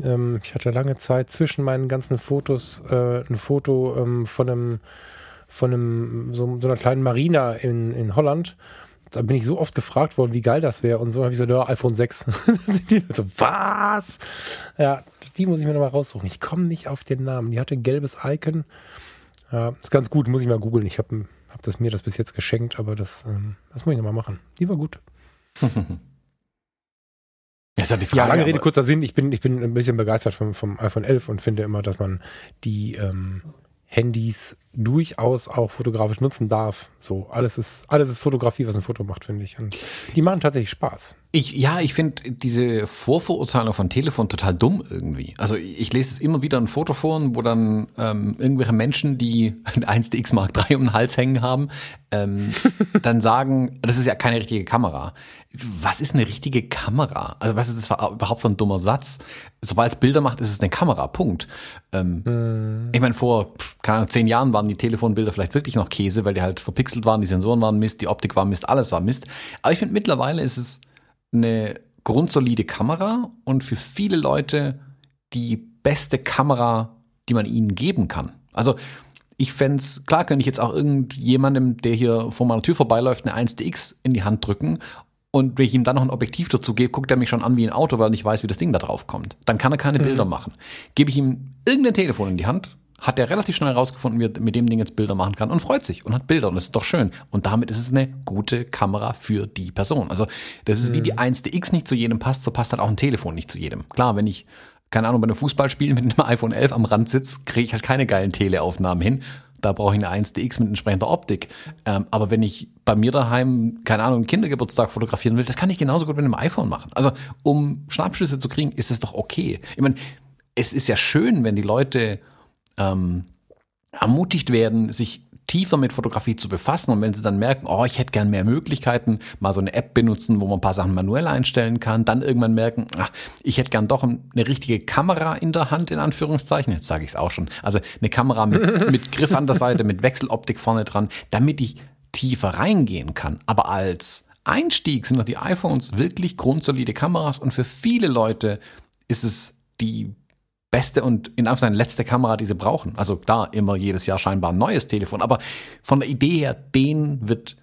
S1: ähm, ich hatte lange Zeit zwischen meinen ganzen Fotos äh, ein Foto ähm, von einem, von einem, so, so einer kleinen Marina in, in Holland. Da bin ich so oft gefragt worden, wie geil das wäre. Und so habe ich so, ja, iPhone 6. so, was? Ja, die muss ich mir nochmal raussuchen. Ich komme nicht auf den Namen. Die hatte gelbes Icon. Ja, ist ganz gut, muss ich mal googeln. Ich habe hab das mir das bis jetzt geschenkt, aber das, ähm, das muss ich nochmal machen. Die war gut.
S2: Das ist ja, Frage,
S1: ja, lange Rede, kurzer Sinn. Ich bin, ich bin ein bisschen begeistert vom, vom iPhone 11 und finde immer, dass man die ähm, Handys durchaus auch fotografisch nutzen darf. So, alles ist, alles ist Fotografie, was ein Foto macht, finde ich. Und die machen tatsächlich Spaß.
S2: Ich, ja, ich finde diese Vorverurteilung von Telefon total dumm irgendwie. Also ich lese es immer wieder in Fotoforen, wo dann ähm, irgendwelche Menschen, die ein 1DX Mark III um den Hals hängen haben, ähm, dann sagen, das ist ja keine richtige Kamera. Was ist eine richtige Kamera? Also was ist das überhaupt für ein dummer Satz? Sobald es Bilder macht, ist es eine Kamera, Punkt. Ähm, hm. Ich meine, vor keine Ahnung, zehn Jahren waren die Telefonbilder vielleicht wirklich noch Käse, weil die halt verpixelt waren, die Sensoren waren Mist, die Optik war Mist, alles war Mist. Aber ich finde mittlerweile ist es eine grundsolide Kamera und für viele Leute die beste Kamera, die man ihnen geben kann. Also ich fände klar könnte ich jetzt auch irgendjemandem, der hier vor meiner Tür vorbeiläuft, eine 1DX in die Hand drücken und wenn ich ihm dann noch ein Objektiv dazu gebe, guckt er mich schon an wie ein Auto, weil nicht weiß, wie das Ding da drauf kommt. Dann kann er keine mhm. Bilder machen. Gebe ich ihm irgendein Telefon in die Hand, hat er relativ schnell herausgefunden, wie er mit dem Ding jetzt Bilder machen kann und freut sich und hat Bilder und das ist doch schön. Und damit ist es eine gute Kamera für die Person. Also das ist mhm. wie die 1DX nicht zu jedem passt, so passt halt auch ein Telefon nicht zu jedem. Klar, wenn ich keine Ahnung, bei einem Fußballspiel mit einem iPhone 11 am Rand sitze, kriege ich halt keine geilen Teleaufnahmen hin. Da brauche ich eine 1DX mit entsprechender Optik. Ähm, aber wenn ich bei mir daheim, keine Ahnung, einen Kindergeburtstag fotografieren will, das kann ich genauso gut mit einem iPhone machen. Also, um Schnappschüsse zu kriegen, ist es doch okay. Ich meine, es ist ja schön, wenn die Leute ähm, ermutigt werden, sich tiefer mit Fotografie zu befassen. Und wenn sie dann merken, oh, ich hätte gern mehr Möglichkeiten, mal so eine App benutzen, wo man ein paar Sachen manuell einstellen kann, dann irgendwann merken, ach, ich hätte gern doch eine richtige Kamera in der Hand, in Anführungszeichen, jetzt sage ich es auch schon, also eine Kamera mit, mit Griff an der Seite, mit Wechseloptik vorne dran, damit ich tiefer reingehen kann, aber als Einstieg sind doch die iPhones wirklich grundsolide Kameras. Und für viele Leute ist es die beste und in Anführungszeichen letzte Kamera, die sie brauchen. Also da immer jedes Jahr scheinbar ein neues Telefon. Aber von der Idee her, denen wird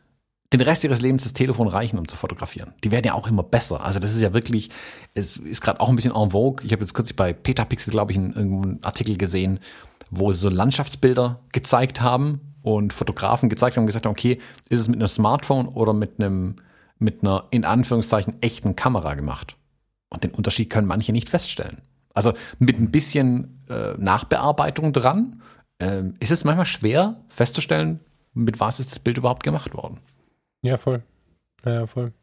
S2: den Rest ihres Lebens das Telefon reichen, um zu fotografieren. Die werden ja auch immer besser. Also das ist ja wirklich, es ist gerade auch ein bisschen en vogue. Ich habe jetzt kürzlich bei Petapixel, glaube ich, einen, einen Artikel gesehen, wo sie so Landschaftsbilder gezeigt haben und Fotografen gezeigt haben und gesagt haben, okay, ist es mit einem Smartphone oder mit einem, mit einer, in Anführungszeichen, echten Kamera gemacht? Und den Unterschied können manche nicht feststellen. Also mit ein bisschen äh, Nachbearbeitung dran äh, ist es manchmal schwer festzustellen, mit was ist das Bild überhaupt gemacht worden.
S1: Ja, voll. Ja, voll.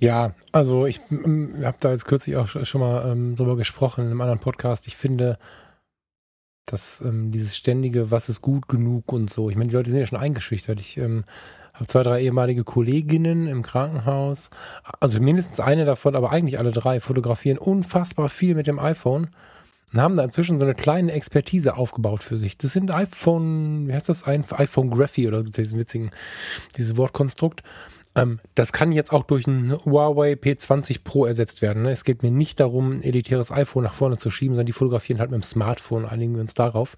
S1: Ja, also ich ähm, habe da jetzt kürzlich auch schon mal ähm, drüber gesprochen in einem anderen Podcast. Ich finde, dass ähm, dieses ständige, was ist gut genug und so. Ich meine, die Leute sind ja schon eingeschüchtert. Ich ähm, habe zwei, drei ehemalige Kolleginnen im Krankenhaus. Also mindestens eine davon, aber eigentlich alle drei fotografieren unfassbar viel mit dem iPhone und haben da inzwischen so eine kleine Expertise aufgebaut für sich. Das sind iPhone, wie heißt das? iPhone Graphy oder diesen witzigen, dieses Wortkonstrukt. Ähm, das kann jetzt auch durch ein Huawei P20 Pro ersetzt werden. Ne? Es geht mir nicht darum, ein elitäres iPhone nach vorne zu schieben, sondern die fotografieren halt mit dem Smartphone, einigen wir uns darauf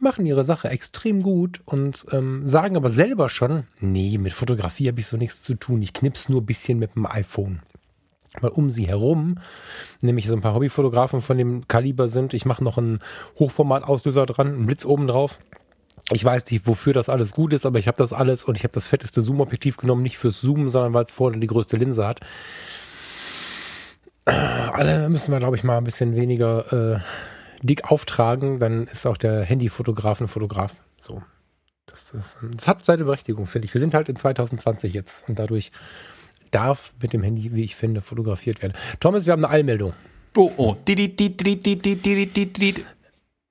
S1: die machen ihre Sache extrem gut und ähm, sagen aber selber schon, nee, mit Fotografie habe ich so nichts zu tun. Ich knips nur ein bisschen mit dem iPhone. Weil um sie herum, nämlich so ein paar Hobbyfotografen von dem Kaliber sind, ich mache noch einen Hochformatauslöser dran, einen Blitz oben drauf. Ich weiß nicht, wofür das alles gut ist, aber ich habe das alles und ich habe das fetteste Zoom-Objektiv genommen, nicht fürs Zoomen, sondern weil es vorne die größte Linse hat. Alle müssen wir, glaube ich, mal ein bisschen weniger äh, dick auftragen, dann ist auch der Handyfotograf ein Fotograf. So. Das, ist, das hat seine Berechtigung, finde ich. Wir sind halt in 2020 jetzt und dadurch darf mit dem Handy, wie ich finde, fotografiert werden. Thomas, wir haben eine Eilmeldung.
S2: Oh, oh.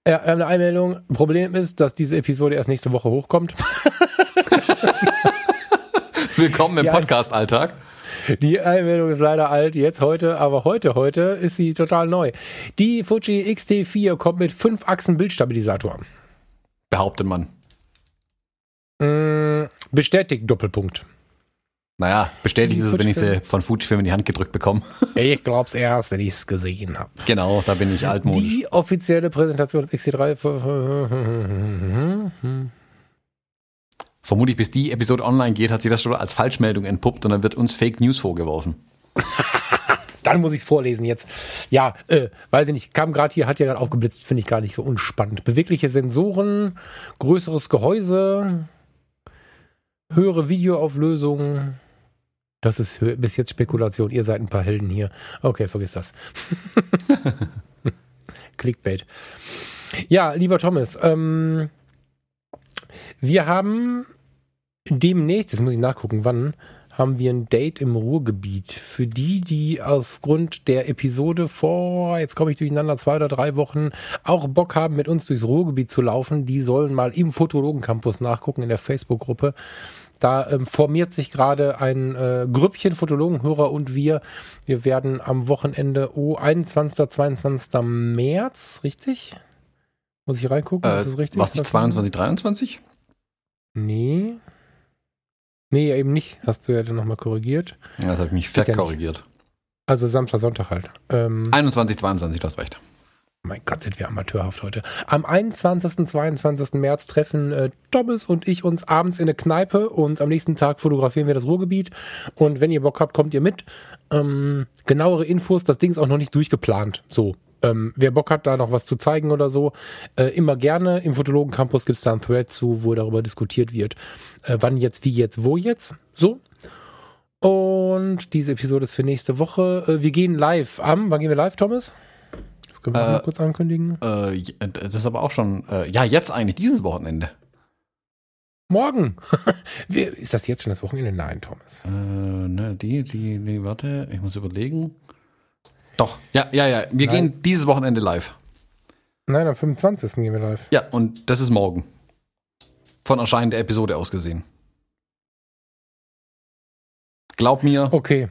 S2: Ja,
S1: wir haben eine Eilmeldung. Problem ist, dass diese Episode erst nächste Woche hochkommt.
S2: Willkommen im Podcast-Alltag.
S1: Die Einmeldung ist leider alt, jetzt heute, aber heute, heute ist sie total neu. Die Fuji X-T4 kommt mit 5 Achsen Bildstabilisator.
S2: Behauptet man.
S1: Mm, bestätigt Doppelpunkt.
S2: Naja, bestätigt ist es, wenn ich sie von Fujifilm in die Hand gedrückt bekomme.
S1: Ich glaub's erst, wenn ich es gesehen habe.
S2: Genau, da bin ich altmodisch.
S1: Die offizielle Präsentation des XT3
S2: Vermutlich, bis die Episode online geht, hat sich das schon als Falschmeldung entpuppt und dann wird uns Fake News vorgeworfen.
S1: dann muss ich es vorlesen jetzt. Ja, äh, weiß ich nicht, kam gerade hier, hat ja gerade aufgeblitzt, finde ich gar nicht so unspannend. Bewegliche Sensoren, größeres Gehäuse, höhere Videoauflösung. Das ist bis jetzt Spekulation. Ihr seid ein paar Helden hier. Okay, vergiss das. Clickbait. Ja, lieber Thomas, ähm, wir haben demnächst, jetzt muss ich nachgucken, wann, haben wir ein Date im Ruhrgebiet. Für die, die aufgrund der Episode vor, jetzt komme ich durcheinander, zwei oder drei Wochen, auch Bock haben, mit uns durchs Ruhrgebiet zu laufen, die sollen mal im Fotologen-Campus nachgucken in der Facebook-Gruppe. Da ähm, formiert sich gerade ein äh, Grüppchen Fotologenhörer und wir. Wir werden am Wochenende, oh, 21. 22. März, richtig? Muss ich reingucken?
S2: Äh, ist das richtig? Was, 22, 23?
S1: Nee. Nee, eben nicht. Hast du ja dann nochmal korrigiert.
S2: Ja, das habe ich mich fett korrigiert.
S1: Also Samstag, Sonntag halt.
S2: Ähm, 21, 22, du hast recht.
S1: Mein Gott, sind wir amateurhaft heute. Am 21. 22. März treffen äh, Thomas und ich uns abends in eine Kneipe und am nächsten Tag fotografieren wir das Ruhrgebiet. Und wenn ihr Bock habt, kommt ihr mit. Ähm, genauere Infos, das Ding ist auch noch nicht durchgeplant. So, ähm, wer Bock hat, da noch was zu zeigen oder so, äh, immer gerne. Im Fotologen Campus gibt es da einen Thread zu, wo darüber diskutiert wird. Äh, wann jetzt, wie jetzt, wo jetzt. So. Und diese Episode ist für nächste Woche. Äh, wir gehen live am, wann gehen wir live, Thomas? Das können wir
S2: Äh,
S1: mal kurz ankündigen.
S2: Äh, das ist aber auch schon, äh, ja, jetzt eigentlich, dieses Wochenende.
S1: Morgen. Ist das jetzt schon das Wochenende? Nein, Thomas.
S2: Äh, ne, die, die, die, warte, ich muss überlegen. Doch, ja, ja, ja, wir
S1: Nein.
S2: gehen dieses Wochenende live.
S1: Nein, am 25. gehen wir live.
S2: Ja, und das ist morgen. Von Erscheinen der Episode aus gesehen. Glaub mir,
S1: Okay.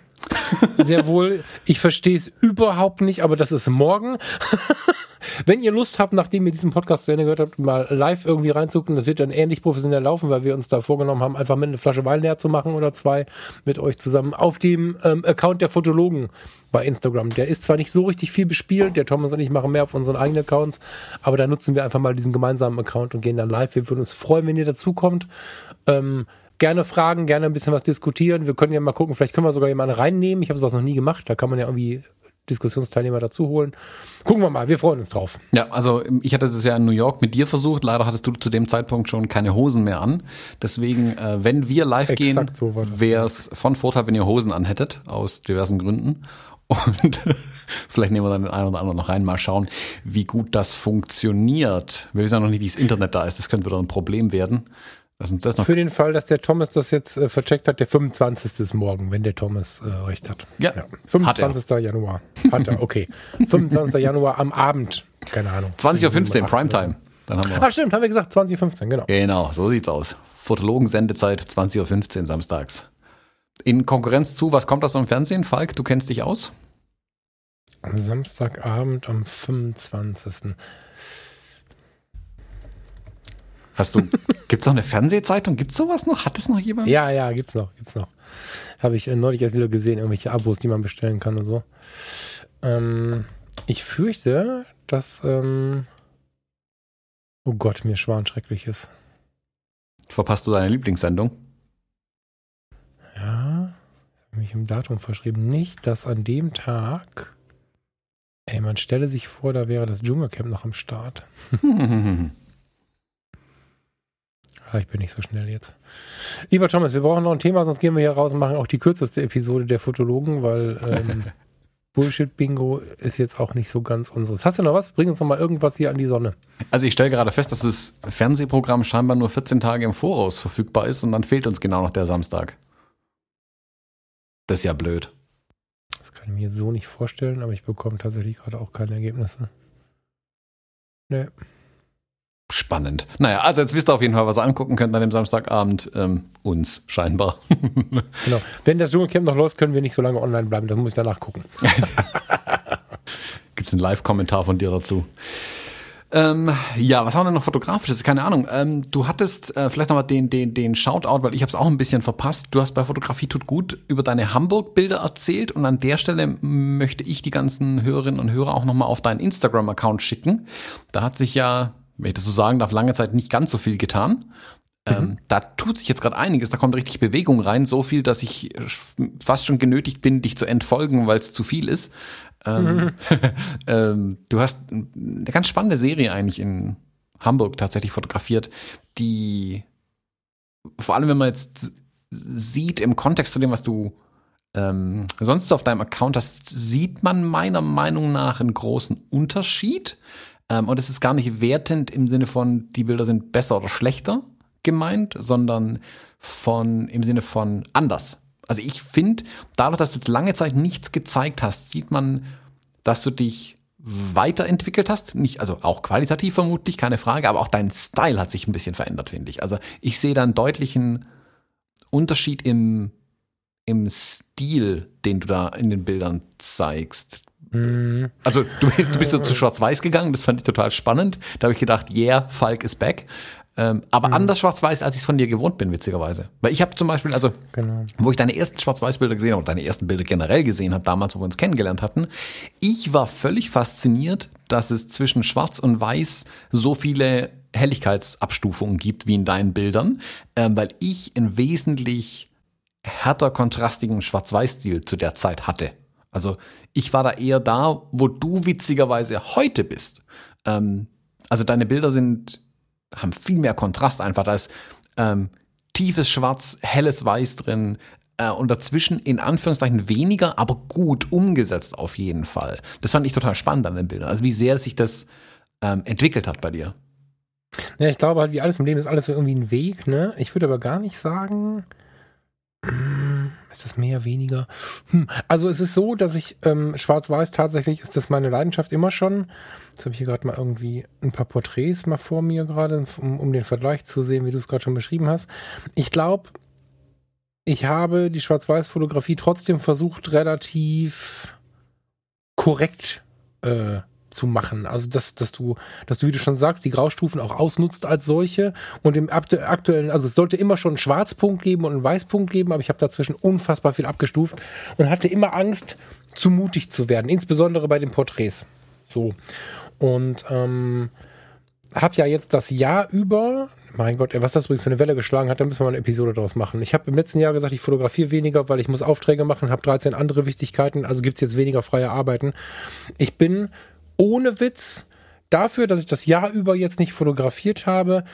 S1: Sehr wohl. Ich verstehe es überhaupt nicht, aber das ist morgen. Wenn ihr Lust habt, nachdem ihr diesen Podcast zu Ende gehört habt, mal live irgendwie reinzugucken, das wird dann ähnlich professionell laufen, weil wir uns da vorgenommen haben, einfach mit einer Flasche Wein leer zu machen oder zwei mit euch zusammen auf dem ähm, Account der Fotologen bei Instagram. Der ist zwar nicht so richtig viel bespielt, der Thomas und ich machen mehr auf unseren eigenen Accounts, aber da nutzen wir einfach mal diesen gemeinsamen Account und gehen dann live. Wir würden uns freuen, wenn ihr dazukommt. Ähm, gerne fragen, gerne ein bisschen was diskutieren. Wir können ja mal gucken, vielleicht können wir sogar jemanden reinnehmen. Ich habe sowas noch nie gemacht. Da kann man ja irgendwie Diskussionsteilnehmer dazu holen. Gucken wir mal, wir freuen uns drauf.
S2: Ja, also ich hatte das ja in New York mit dir versucht. Leider hattest du zu dem Zeitpunkt schon keine Hosen mehr an. Deswegen, äh, wenn wir live
S1: Exakt
S2: gehen,
S1: so
S2: wäre es von Vorteil, wenn ihr Hosen anhättet, aus diversen Gründen. Und vielleicht nehmen wir dann den einen oder anderen noch rein, mal schauen, wie gut das funktioniert. Wir wissen ja noch nicht, wie das Internet da ist. Das könnte wieder ein Problem werden. Lass uns das noch.
S1: Für den Fall, dass der Thomas das jetzt äh, vercheckt hat, der 25. ist morgen, wenn der Thomas äh, recht hat.
S2: Ja,
S1: 25. Januar. Hat er, okay. 25. Januar am Abend. Keine Ahnung.
S2: 20.15 Uhr, Primetime. Dann haben wir.
S1: Ah, stimmt, haben wir gesagt, 20.15 genau.
S2: Genau, so sieht's aus. Fotologen-Sendezeit 20.15 Uhr samstags. In Konkurrenz zu, was kommt das im Fernsehen? Falk, du kennst dich aus?
S1: Am Samstagabend, am 25.
S2: Hast du, gibt's noch eine Fernsehzeitung? Gibt's sowas noch? Hat es noch jemand?
S1: Ja, ja, gibt's noch, gibt's noch. Habe ich äh, neulich erst wieder gesehen, irgendwelche Abos, die man bestellen kann und so. Ähm, ich fürchte, dass, ähm, oh Gott, mir schwan schreckliches.
S2: Verpasst du deine Lieblingssendung?
S1: Ja, habe mich im Datum verschrieben. Nicht, dass an dem Tag, ey, man stelle sich vor, da wäre das Dschungelcamp noch am Start. Ah, ich bin nicht so schnell jetzt. Lieber Thomas, wir brauchen noch ein Thema, sonst gehen wir hier raus und machen auch die kürzeste Episode der Fotologen, weil ähm, Bullshit-Bingo ist jetzt auch nicht so ganz unseres. Hast du noch was? Bring uns noch mal irgendwas hier an die Sonne.
S2: Also ich stelle gerade fest, dass das Fernsehprogramm scheinbar nur 14 Tage im Voraus verfügbar ist und dann fehlt uns genau noch der Samstag. Das ist ja blöd.
S1: Das kann ich mir so nicht vorstellen, aber ich bekomme tatsächlich gerade auch keine Ergebnisse. Nee.
S2: Spannend. Naja, also jetzt wisst ihr auf jeden Fall, was ihr angucken könnt an dem Samstagabend. Ähm, uns scheinbar.
S1: Genau. Wenn das Dschungelcamp noch läuft, können wir nicht so lange online bleiben. Das muss ich danach gucken.
S2: Gibt es einen Live-Kommentar von dir dazu? Ähm, ja, was haben wir denn noch fotografisches? Keine Ahnung. Ähm, du hattest äh, vielleicht nochmal den, den, den Shoutout, weil ich habe es auch ein bisschen verpasst. Du hast bei Fotografie tut gut über deine Hamburg-Bilder erzählt und an der Stelle möchte ich die ganzen Hörerinnen und Hörer auch nochmal auf deinen Instagram-Account schicken. Da hat sich ja, wenn ich das so sagen darf, lange Zeit nicht ganz so viel getan. Ähm, da tut sich jetzt gerade einiges, da kommt richtig Bewegung rein, so viel, dass ich fast schon genötigt bin, dich zu entfolgen, weil es zu viel ist. Ähm, ähm, du hast eine ganz spannende Serie eigentlich in Hamburg tatsächlich fotografiert, die vor allem, wenn man jetzt sieht im Kontext zu dem, was du ähm, sonst so auf deinem Account hast, sieht man meiner Meinung nach einen großen Unterschied. Ähm, und es ist gar nicht wertend im Sinne von, die Bilder sind besser oder schlechter gemeint, sondern von im Sinne von anders. Also ich finde, dadurch, dass du lange Zeit nichts gezeigt hast, sieht man, dass du dich weiterentwickelt hast. Nicht, also auch qualitativ vermutlich, keine Frage, aber auch dein Style hat sich ein bisschen verändert, finde ich. Also ich sehe da einen deutlichen Unterschied im, im Stil, den du da in den Bildern zeigst.
S1: Mhm.
S2: Also du, du bist so zu Schwarz-Weiß gegangen, das fand ich total spannend. Da habe ich gedacht, yeah, Falk is back. Ähm, aber anders Schwarz-Weiß, als ich es von dir gewohnt bin, witzigerweise. Weil ich habe zum Beispiel, also
S1: Genau.
S2: wo ich deine ersten Schwarz-Weiß-Bilder gesehen habe, oder deine ersten Bilder generell gesehen habe, damals, wo wir uns kennengelernt hatten, ich war völlig fasziniert, dass es zwischen Schwarz und Weiß so viele Helligkeitsabstufungen gibt wie in deinen Bildern, äh, weil ich einen wesentlich härter kontrastigen Schwarz-Weiß-Stil zu der Zeit hatte. Also ich war da eher da, wo du witzigerweise heute bist. Ähm, also deine Bilder sind, haben viel mehr Kontrast einfach. Da ist ähm, tiefes Schwarz, helles Weiß drin, äh, und dazwischen in Anführungszeichen weniger, aber gut umgesetzt auf jeden Fall. Das fand ich total spannend an den Bildern. Also wie sehr sich das ähm, entwickelt hat bei dir.
S1: Ja, ich glaube halt, wie alles im Leben ist alles irgendwie ein Weg, ne? Ich würde aber gar nicht sagen, ist das mehr, weniger? Hm. Also es ist so, dass ich ähm, Schwarz-Weiß tatsächlich ist das meine Leidenschaft immer schon. Jetzt habe ich hier gerade mal irgendwie ein paar Porträts mal vor mir gerade, um, um den Vergleich zu sehen, wie du es gerade schon beschrieben hast. Ich glaube, ich habe die Schwarz-Weiß-Fotografie trotzdem versucht, relativ korrekt äh, zu machen. Also dass, dass du, dass du, wie du schon sagst, die Graustufen auch ausnutzt als solche. Und im aktuellen, also es sollte immer schon einen Schwarzpunkt geben und einen Weißpunkt geben, aber ich habe dazwischen unfassbar viel abgestuft und hatte immer Angst, zu mutig zu werden, insbesondere bei den Porträts. So. Und ähm, habe ja jetzt das Jahr über mein Gott, was das übrigens für eine Welle geschlagen hat, da müssen wir mal eine Episode draus machen. Ich habe im letzten Jahr gesagt, ich fotografiere weniger, weil ich muss Aufträge machen, habe 13 andere Wichtigkeiten, also gibt es jetzt weniger freie Arbeiten. Ich bin ohne Witz dafür, dass ich das Jahr über jetzt nicht fotografiert habe,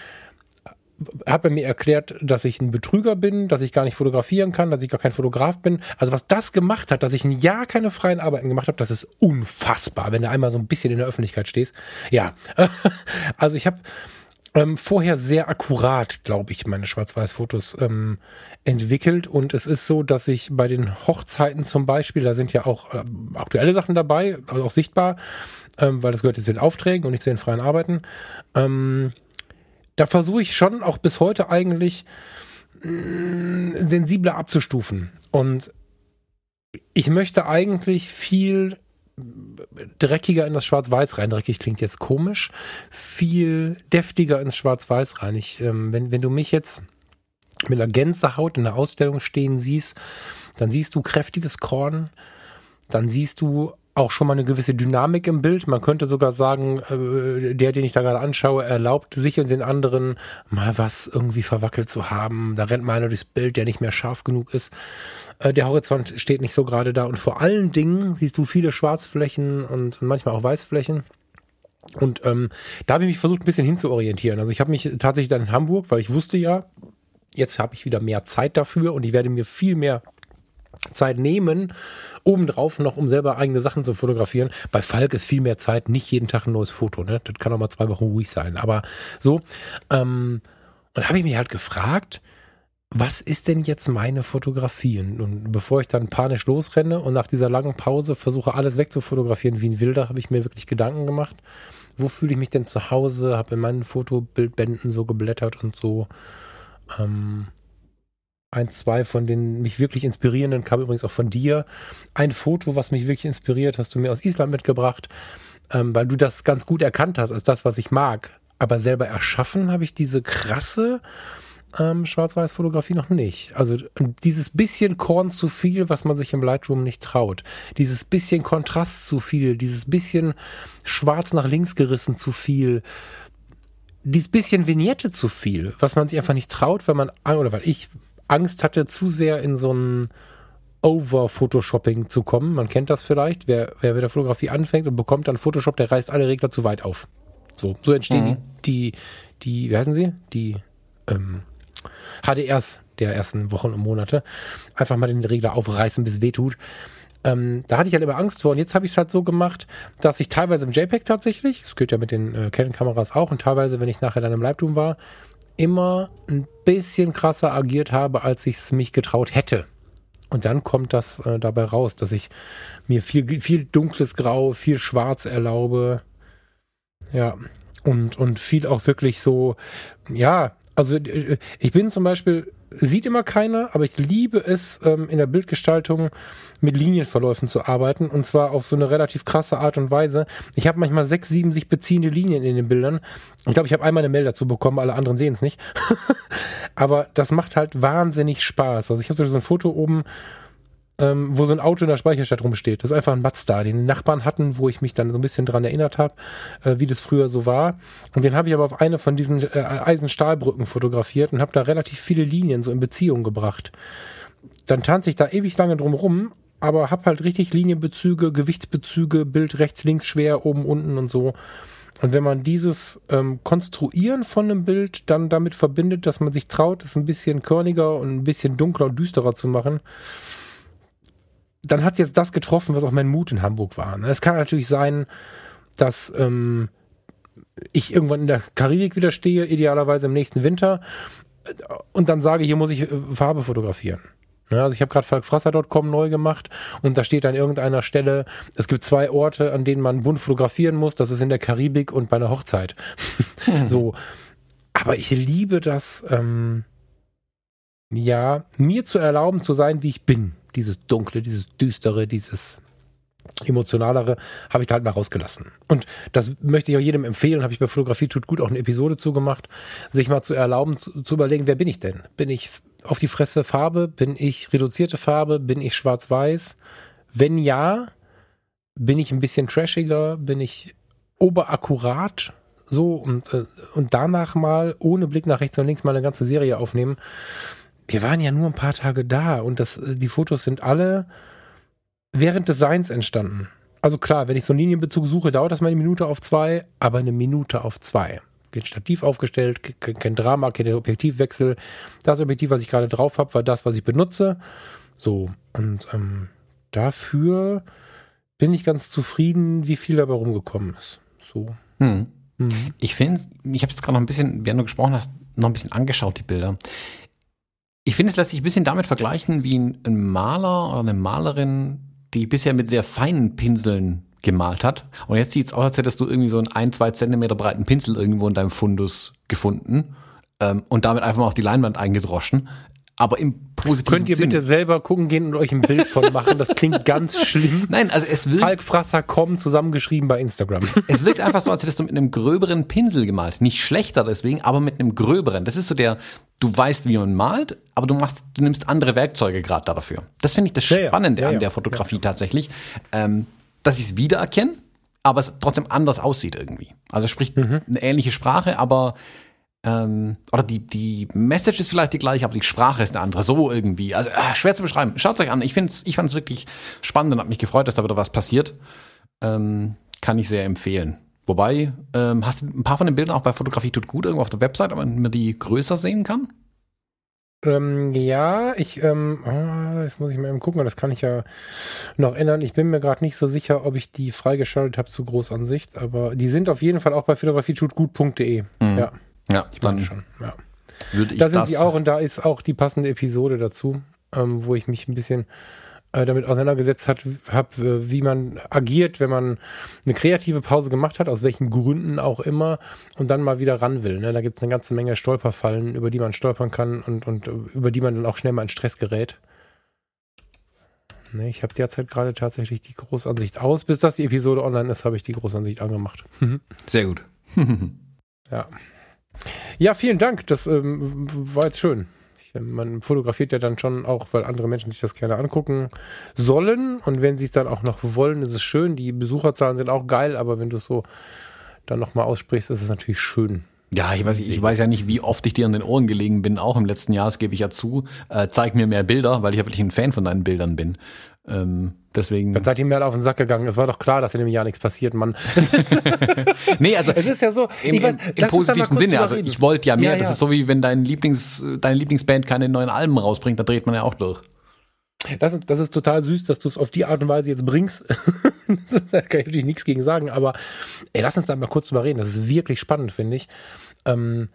S1: hat er mir erklärt, dass ich ein Betrüger bin, dass ich gar nicht fotografieren kann, dass ich gar kein Fotograf bin. Also was das gemacht hat, dass ich ein Jahr keine freien Arbeiten gemacht habe, das ist unfassbar, wenn du einmal so ein bisschen in der Öffentlichkeit stehst. Ja, also ich habe ähm, vorher sehr akkurat, glaube ich, meine Schwarz-Weiß-Fotos ähm, entwickelt. Und es ist so, dass ich bei den Hochzeiten zum Beispiel, da sind ja auch äh, aktuelle Sachen dabei, also auch sichtbar, ähm, weil das gehört jetzt zu den Aufträgen und nicht zu den freien Arbeiten. Ähm, da versuche ich schon auch bis heute eigentlich mh, mm, sensibler abzustufen. Und ich möchte eigentlich viel dreckiger in das Schwarz-Weiß rein. Dreckig klingt jetzt komisch. Viel deftiger ins Schwarz-Weiß rein. Ich, ähm, wenn, wenn du mich jetzt mit einer Gänsehaut in der Ausstellung stehen siehst, dann siehst du kräftiges Korn, dann siehst du auch schon mal eine gewisse Dynamik im Bild. Man könnte sogar sagen, äh, der, den ich da gerade anschaue, erlaubt sich und den anderen mal was irgendwie verwackelt zu haben. Da rennt mal einer durchs Bild, der nicht mehr scharf genug ist. Äh, der Horizont steht nicht so gerade da und vor allen Dingen siehst du viele Schwarzflächen und manchmal auch Weißflächen. Und ähm, da habe ich mich versucht, ein bisschen hinzuorientieren. Also ich habe mich tatsächlich dann in Hamburg, weil ich wusste ja, jetzt habe ich wieder mehr Zeit dafür und ich werde mir viel mehr Zeit nehmen, obendrauf noch, um selber eigene Sachen zu fotografieren. Bei Falk ist viel mehr Zeit, nicht jeden Tag ein neues Foto. Ne? Das kann auch mal zwei Wochen ruhig sein. Aber so, ähm, und da habe ich mich halt gefragt, was ist denn jetzt meine Fotografie? Und bevor ich dann panisch losrenne und nach dieser langen Pause versuche, alles wegzufotografieren wie ein Wilder, habe ich mir wirklich Gedanken gemacht. Wo fühle ich mich denn zu Hause? Habe in meinen Fotobildbänden so geblättert und so. Ähm, ein, zwei von den mich wirklich inspirierenden kam übrigens auch von dir. Ein Foto, was mich wirklich inspiriert, hast du mir aus Island mitgebracht, ähm, weil du das ganz gut erkannt hast als das, was ich mag. Aber selber erschaffen habe ich diese krasse ähm, Schwarz-Weiß-Fotografie noch nicht. Also dieses bisschen Korn zu viel, was man sich im Lightroom nicht traut. Dieses bisschen Kontrast zu viel, dieses bisschen schwarz nach links gerissen zu viel. Dieses bisschen Vignette zu viel, was man sich einfach nicht traut, weil man, oder weil ich Angst hatte, zu sehr in so ein Over-Photoshopping zu kommen. Man kennt das vielleicht. Wer, wer mit der Fotografie anfängt und bekommt dann Photoshop, der reißt alle Regler zu weit auf. So, so entstehen mhm. die, die, die, wie heißen sie? Die ähm, HDRs der ersten Wochen und Monate. Einfach mal den Regler aufreißen, bis es weh tut. Ähm, da hatte ich halt immer Angst vor und jetzt habe ich es halt so gemacht, dass ich teilweise im JPEG tatsächlich, das geht ja mit den äh, Canon-Kameras auch und teilweise, wenn ich nachher dann im Lightroom war, immer ein bisschen krasser agiert habe, als ich es mich getraut hätte. Und dann kommt das äh, dabei raus, dass ich mir viel, viel dunkles Grau, viel Schwarz erlaube. Ja. Und, und viel auch wirklich so, ja, also äh, ich bin zum Beispiel, sieht immer keiner, aber ich liebe es, ähm, in der Bildgestaltung mit Linienverläufen zu arbeiten und zwar auf so eine relativ krasse Art und Weise. Ich habe manchmal sechs, sieben sich beziehende Linien in den Bildern. Ich glaube, ich habe einmal eine Mail dazu bekommen, alle anderen sehen es nicht. aber das macht halt wahnsinnig Spaß. Also ich habe so ein Foto oben, ähm, wo so ein Auto in der Speicherstadt rumsteht. Das ist einfach ein Mazda, den die Nachbarn hatten, wo ich mich dann so ein bisschen dran erinnert habe, äh, wie das früher so war. Und den habe ich aber auf eine von diesen äh, Eisenstahlbrücken fotografiert und habe da relativ viele Linien so in Beziehung gebracht. Dann tanze ich da ewig lange drum rum, aber habe halt richtig Linienbezüge, Gewichtsbezüge, Bild rechts, links schwer, oben, unten und so. Und wenn man dieses ähm, Konstruieren von einem Bild dann damit verbindet, dass man sich traut, es ein bisschen körniger und ein bisschen dunkler und düsterer zu machen, dann hat es jetzt das getroffen, was auch mein Mut in Hamburg war. Ne? Es kann natürlich sein, dass ähm, ich irgendwann in der Karibik wieder stehe, idealerweise im nächsten Winter, und dann sage, hier muss ich äh, Farbe fotografieren. Ja, also ich habe gerade falkfrasser.com neu gemacht und da steht an irgendeiner Stelle, es gibt zwei Orte, an denen man bunt fotografieren muss. Das ist in der Karibik und bei einer Hochzeit. Mhm. So. Aber ich liebe das, ähm, ja, mir zu erlauben zu sein, wie ich bin. Dieses Dunkle, dieses Düstere, dieses emotionalere habe ich da halt mal rausgelassen. Und das möchte ich auch jedem empfehlen, habe ich bei Fotografie tut gut auch eine Episode zugemacht, sich mal zu erlauben, zu, zu überlegen, wer bin ich denn? Bin ich auf die Fresse Farbe? Bin ich reduzierte Farbe? Bin ich schwarz-weiß? Wenn ja, bin ich ein bisschen trashiger? Bin ich oberakkurat? So und, äh, und danach mal ohne Blick nach rechts und links mal eine ganze Serie aufnehmen. Wir waren ja nur ein paar Tage da und das, äh, die Fotos sind alle während des Seins entstanden. Also klar, wenn ich so einen Linienbezug suche, dauert das mal eine Minute auf zwei, aber eine Minute auf zwei kein Stativ aufgestellt, kein Drama, kein Objektivwechsel. Das Objektiv, was ich gerade drauf habe, war das, was ich benutze. So, und ähm, dafür bin ich ganz zufrieden, wie viel dabei rumgekommen ist. So.
S2: Hm. Mhm. Ich finde, ich habe jetzt gerade noch ein bisschen, während du gesprochen hast, noch ein bisschen angeschaut, die Bilder. Ich finde, es lässt sich ein bisschen damit vergleichen, wie ein Maler oder eine Malerin, die bisher mit sehr feinen Pinseln gemalt hat. Und jetzt sieht es aus, als hättest du irgendwie so einen ein, zwei Zentimeter breiten Pinsel irgendwo in deinem Fundus gefunden ähm, und damit einfach mal auf die Leinwand eingedroschen. Aber im positiven
S1: Könnt ihr
S2: Sinn.
S1: bitte selber gucken gehen und euch ein Bild von machen? Das klingt ganz schlimm.
S2: Nein, also es wirkt.
S1: Falk Frasser kommen zusammengeschrieben bei Instagram.
S2: Es wirkt einfach so, als hättest du mit einem gröberen Pinsel gemalt. Nicht schlechter deswegen, aber mit einem gröberen. Das ist so der, du weißt, wie man malt, aber du machst, du nimmst andere Werkzeuge gerade dafür. Das finde ich das Spannende ja, ja. Ja, an der Fotografie tatsächlich. Ähm, dass ich es wiedererkenne, aber es trotzdem anders aussieht irgendwie. Also sprich mhm. eine ähnliche Sprache, aber ähm, oder die, die Message ist vielleicht die gleiche, aber die Sprache ist eine andere. So irgendwie. Also äh, schwer zu beschreiben. Schaut es euch an. Ich, ich fand es wirklich spannend und habe mich gefreut, dass da wieder was passiert. Ähm, kann ich sehr empfehlen. Wobei, ähm, hast du ein paar von den Bildern auch bei Fotografie tut gut irgendwo auf der Website, aber man die größer sehen kann?
S1: Ähm, ja, ich, ähm, oh, jetzt muss ich mal eben gucken, das kann ich ja noch ändern. Ich bin mir gerade nicht so sicher, ob ich die freigeschaltet habe zu Großansicht, aber die sind auf jeden Fall auch bei fotografietutgut.de. Mhm. Ja.
S2: Ja,
S1: ich meine schon, ja. Würde ich da sind das sie auch und da ist auch die passende Episode dazu, ähm, wo ich mich ein bisschen äh, damit auseinandergesetzt habe, äh, wie man agiert, wenn man eine kreative Pause gemacht hat, aus welchen Gründen auch immer, und dann mal wieder ran will. Ne? Da gibt es eine ganze Menge Stolperfallen, über die man stolpern kann und, und über die man dann auch schnell mal in Stress gerät. Ne, ich habe derzeit gerade tatsächlich die Großansicht aus. Bis das die Episode online ist, habe ich die Großansicht angemacht.
S2: Sehr gut.
S1: ja. Ja, vielen Dank. Das ähm, war jetzt schön man fotografiert ja dann schon auch, weil andere Menschen sich das gerne angucken sollen. Und wenn sie es dann auch noch wollen, ist es schön. Die Besucherzahlen sind auch geil, aber wenn du es so dann nochmal aussprichst, ist es natürlich schön.
S2: Ja, ich weiß, ich weiß ja nicht, wie oft ich dir an den Ohren gelegen bin, auch im letzten Jahr, das gebe ich ja zu. Äh, zeig mir mehr Bilder, weil ich ja wirklich ein Fan von deinen Bildern bin. Ähm, deswegen.
S1: Dann seid ihr mehr auf den Sack gegangen. Es war doch klar, dass in dem Jahr nichts passiert, Mann.
S2: nee, also. Es ist ja so. Im, weiß, im positivsten Sinne. Also, ich wollte ja mehr. Ja, ja. Das ist so wie wenn dein Lieblings, deine Lieblingsband keine neuen Alben rausbringt, da dreht man ja auch durch.
S1: Das, das ist total süß, dass du es auf die Art und Weise jetzt bringst. da kann ich natürlich nichts gegen sagen, aber ey, lass uns da mal kurz drüber reden. Das ist wirklich spannend, finde ich. Ähm,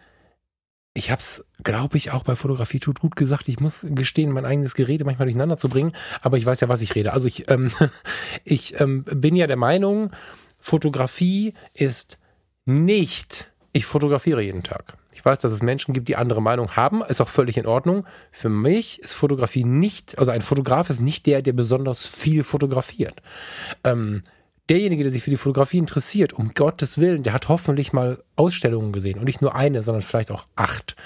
S1: ich habe es, glaube ich, auch bei Fotografie tut gut gesagt. Ich muss gestehen, mein eigenes Gerede manchmal durcheinander zu bringen, aber ich weiß ja, was ich rede. Also ich, ähm, ich ähm, bin ja der Meinung, Fotografie ist nicht, ich fotografiere jeden Tag. Ich weiß, dass es Menschen gibt, die andere Meinung haben, ist auch völlig in Ordnung. Für mich ist Fotografie nicht, also ein Fotograf ist nicht der, der besonders viel fotografiert. Ähm, derjenige, der sich für die Fotografie interessiert, um Gottes Willen, der hat hoffentlich mal Ausstellungen gesehen und nicht nur eine, sondern vielleicht auch acht.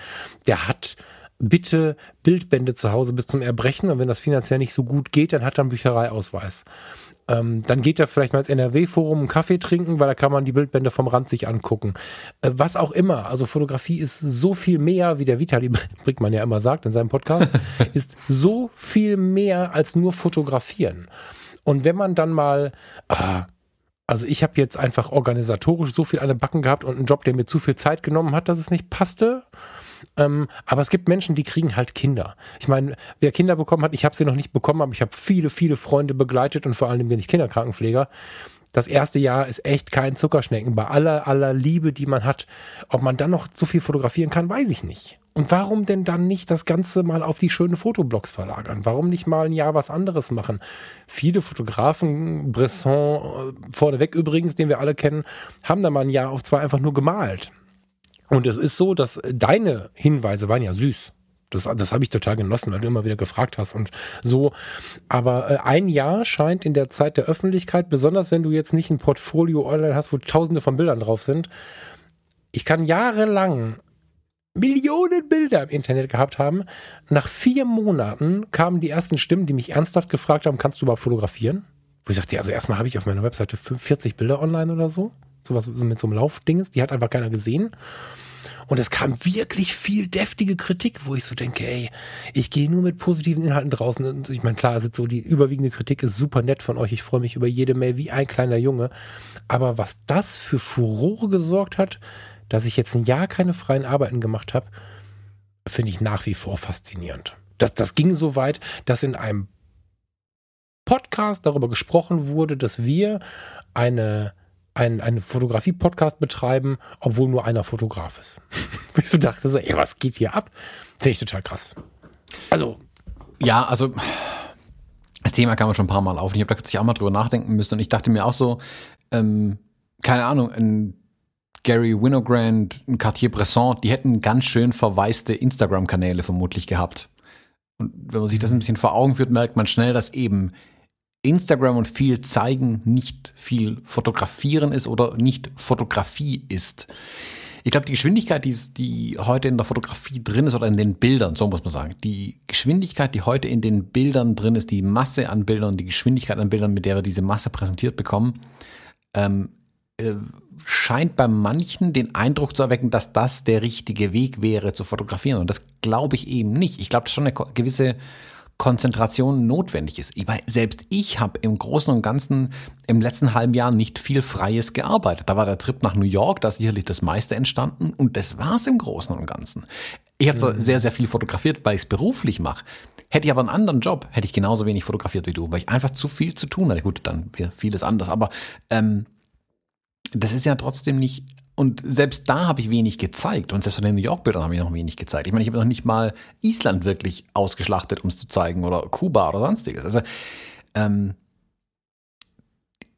S1: Der hat bitte Bildbände zu Hause bis zum Erbrechen und wenn das finanziell nicht so gut geht, dann hat er einen Büchereiausweis. Ähm, dann geht er vielleicht mal ins NRW-Forum einen Kaffee trinken, weil da kann man die Bildbände vom Rand sich angucken. Äh, was auch immer. Also Fotografie ist so viel mehr, wie der Vitali Brickmann ja immer sagt in seinem Podcast, ist so viel mehr als nur fotografieren. Und wenn man dann mal, ah, also ich habe jetzt einfach organisatorisch so viel an den Backen gehabt und einen Job, der mir zu viel Zeit genommen hat, dass es nicht passte. Ähm, aber es gibt Menschen, die kriegen halt Kinder. Ich meine, wer Kinder bekommen hat, ich habe sie noch nicht bekommen, aber ich habe viele, viele Freunde begleitet und vor allem bin ich Kinderkrankenpfleger. Das erste Jahr ist echt kein Zuckerschnecken. Bei aller, aller Liebe, die man hat, ob man dann noch so viel fotografieren kann, weiß ich nicht. Und warum denn dann nicht das Ganze mal auf die schönen Fotoblogs verlagern? Warum nicht mal ein Jahr was anderes machen? Viele Fotografen, Bresson äh, vorneweg übrigens, den wir alle kennen, haben da mal ein Jahr auf zwei einfach nur gemalt. Und es ist so, dass deine Hinweise waren ja süß. Das, das habe ich total genossen, weil du immer wieder gefragt hast und so. Aber äh, ein Jahr scheint in der Zeit der Öffentlichkeit, besonders wenn du jetzt nicht ein Portfolio online hast, wo tausende von Bildern drauf sind. Ich kann jahrelang Millionen Bilder im Internet gehabt haben. Nach vier Monaten kamen die ersten Stimmen, die mich ernsthaft gefragt haben, kannst du überhaupt fotografieren? Wo ich sagte, ja, also erstmal habe ich auf meiner Webseite 40 Bilder online oder so sowas mit so einem Laufdinges, die hat einfach keiner gesehen. Und es kam wirklich viel deftige Kritik, wo ich so denke, ey, ich gehe nur mit positiven Inhalten draußen. Und ich meine, klar, ist so die überwiegende Kritik ist super nett von euch. Ich freue mich über jede Mail wie ein kleiner Junge. Aber was das für Furore gesorgt hat, dass ich jetzt ein Jahr keine freien Arbeiten gemacht habe, finde ich nach wie vor faszinierend. Das, das ging so weit, dass in einem Podcast darüber gesprochen wurde, dass wir eine einen, einen Fotografie-Podcast betreiben, obwohl nur einer Fotograf ist. ich so dachte so, ey, was geht hier ab? Finde ich total krass. Also.
S2: Ja, also das Thema kam schon ein paar Mal auf. Ich habe da kürzlich auch mal drüber nachdenken müssen und ich dachte mir auch so, ähm, keine Ahnung, ein Gary Winogrand, Cartier-Bresson, die hätten ganz schön verwaiste Instagram-Kanäle vermutlich gehabt. Und wenn man sich das ein bisschen vor Augen führt, merkt man schnell, dass eben Instagram und viel zeigen nicht viel fotografieren ist oder nicht Fotografie ist. Ich glaube, die Geschwindigkeit, die, die heute in der Fotografie drin ist oder in den Bildern, so muss man sagen, die Geschwindigkeit, die heute in den Bildern drin ist, die Masse an Bildern, die Geschwindigkeit an Bildern, mit der wir diese Masse präsentiert bekommen, ähm, äh, scheint bei manchen den Eindruck zu erwecken, dass das der richtige Weg wäre zu fotografieren. Und das glaube ich eben nicht. Ich glaube, das ist schon eine gewisse Konzentration notwendig ist. Ich meine, selbst ich habe im Großen und Ganzen im letzten halben Jahr nicht viel Freies gearbeitet. Da war der Trip nach New York, da ist sicherlich das meiste entstanden und das war's im Großen und Ganzen. Ich habe mhm. sehr, sehr viel fotografiert, weil ich es beruflich mache. Hätte ich aber einen anderen Job, hätte ich genauso wenig fotografiert wie du, weil ich einfach zu viel zu tun hatte. Gut, dann wäre vieles anders, aber ähm, das ist ja trotzdem nicht und selbst da habe ich wenig gezeigt. Und selbst von den New York-Bildern habe ich noch wenig gezeigt. Ich meine, ich habe noch nicht mal Island wirklich ausgeschlachtet, um es zu zeigen, oder Kuba oder sonstiges. Also ähm,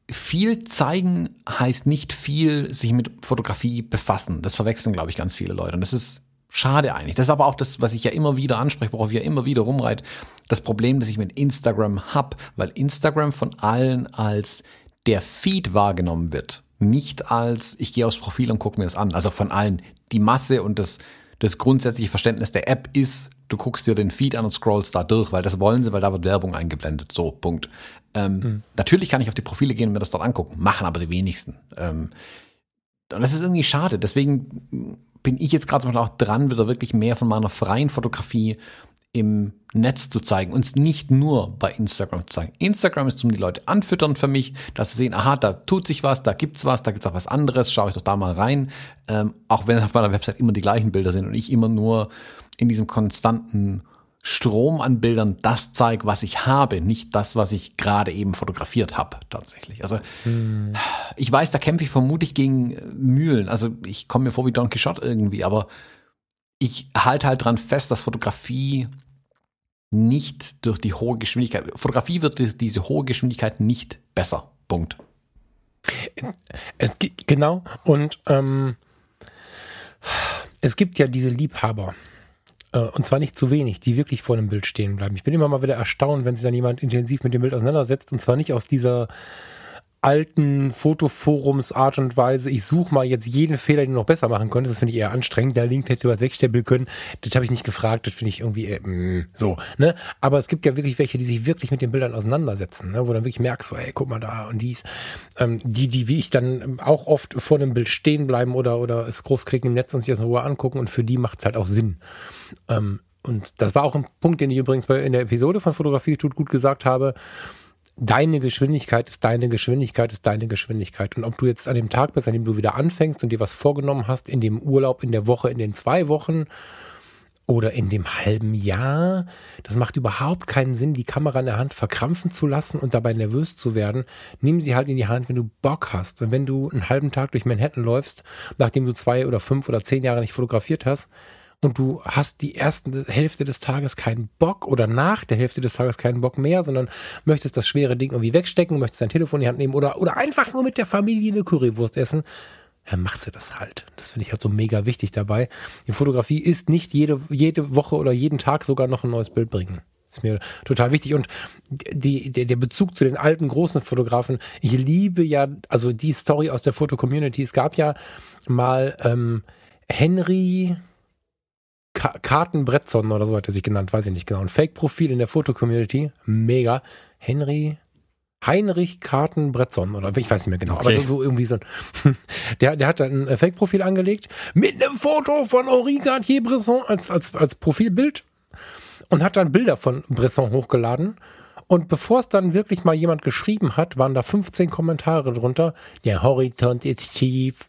S2: viel zeigen heißt nicht viel sich mit Fotografie befassen. Das verwechseln, glaube ich, ganz viele Leute. Und das ist schade eigentlich. Das ist aber auch das, was ich ja immer wieder anspreche, worauf ich ja immer wieder rumreit. Das Problem, das ich mit Instagram habe, weil Instagram von allen als der Feed wahrgenommen wird nicht als, ich gehe aufs Profil und gucke mir das an. Also von allen. Die Masse und das, das grundsätzliche Verständnis der App ist, du guckst dir den Feed an und scrollst da durch, weil das wollen sie, weil da wird Werbung eingeblendet. So, Punkt. Ähm, mhm. Natürlich kann ich auf die Profile gehen und mir das dort angucken, machen aber die wenigsten. Ähm, und das ist irgendwie schade. Deswegen bin ich jetzt gerade zum Beispiel auch dran, wieder wirklich mehr von meiner freien Fotografie im Netz zu zeigen, uns nicht nur bei Instagram zu zeigen. Instagram ist um die Leute anfüttern für mich, dass sie sehen, aha, da tut sich was, da gibt's was, da gibt's auch was anderes, schaue ich doch da mal rein. Ähm, auch wenn auf meiner Website immer die gleichen Bilder sind und ich immer nur in diesem konstanten Strom an Bildern das zeige, was ich habe, nicht das, was ich gerade eben fotografiert habe, tatsächlich. Also hm. ich weiß, da kämpfe ich vermutlich gegen Mühlen. Also ich komme mir vor wie Don Quixote irgendwie, aber ich halte halt dran fest, dass Fotografie nicht durch die hohe Geschwindigkeit, Fotografie wird durch diese hohe Geschwindigkeit nicht besser. Punkt.
S1: Es, genau, und ähm, es gibt ja diese Liebhaber, äh, und zwar nicht zu wenig, die wirklich vor einem Bild stehen bleiben. Ich bin immer mal wieder erstaunt, wenn sich dann jemand intensiv mit dem Bild auseinandersetzt, und zwar nicht auf dieser alten Fotoforums Art und Weise, ich suche mal jetzt jeden Fehler, den du noch besser machen könntest. Das finde ich eher anstrengend. Der Link hätte was wegstempeln können. Das habe ich nicht gefragt. Das finde ich irgendwie äh, mh, so. Ne? Aber es gibt ja wirklich welche, die sich wirklich mit den Bildern auseinandersetzen, ne? wo dann wirklich merkst, so, ey, guck mal da und dies. Ähm, die, die wie ich dann auch oft vor dem Bild stehen bleiben oder, oder es großklicken im Netz und sich das in Ruhe angucken und für die macht es halt auch Sinn. Ähm, und das war auch ein Punkt, den ich übrigens bei, in der Episode von Fotografie tut gut gesagt habe deine Geschwindigkeit ist deine Geschwindigkeit ist deine Geschwindigkeit. Und ob du jetzt an dem Tag bist, an dem du wieder anfängst und dir was vorgenommen hast, in dem Urlaub, in der Woche, in den zwei Wochen oder in dem halben Jahr, das macht überhaupt keinen Sinn, die Kamera in der Hand verkrampfen zu lassen und dabei nervös zu werden. Nimm sie halt in die Hand, wenn du Bock hast. Und wenn du einen halben Tag durch Manhattan läufst, nachdem du zwei oder fünf oder zehn Jahre nicht fotografiert hast, und du hast die erste Hälfte des Tages keinen Bock oder nach der Hälfte des Tages keinen Bock mehr, sondern möchtest das schwere Ding irgendwie wegstecken, möchtest dein Telefon in die Hand nehmen oder, oder einfach nur mit der Familie eine Currywurst essen, ja, machst du das halt. Das finde ich halt so mega wichtig dabei. Die Fotografie ist nicht jede, jede Woche oder jeden Tag sogar noch ein neues Bild bringen. Ist mir total wichtig. Und die, der, der Bezug zu den alten großen Fotografen, ich liebe ja, also die Story aus der Foto-Community. Es gab ja mal ähm, Henry, Ka Kartenbrettson oder so hat er sich genannt, weiß ich nicht genau. Ein Fake-Profil in der Foto-Community, mega. Henry, Heinrich Kartenbrettson oder ich weiß nicht mehr genau, okay. aber so irgendwie so ein, der, der hat ein Fake-Profil angelegt mit einem Foto von Henri Cartier-Bresson als, als, als Profilbild und hat dann Bilder von Bresson hochgeladen und bevor es dann wirklich mal jemand geschrieben hat, waren da 15 Kommentare drunter. Der Horizont ist tief,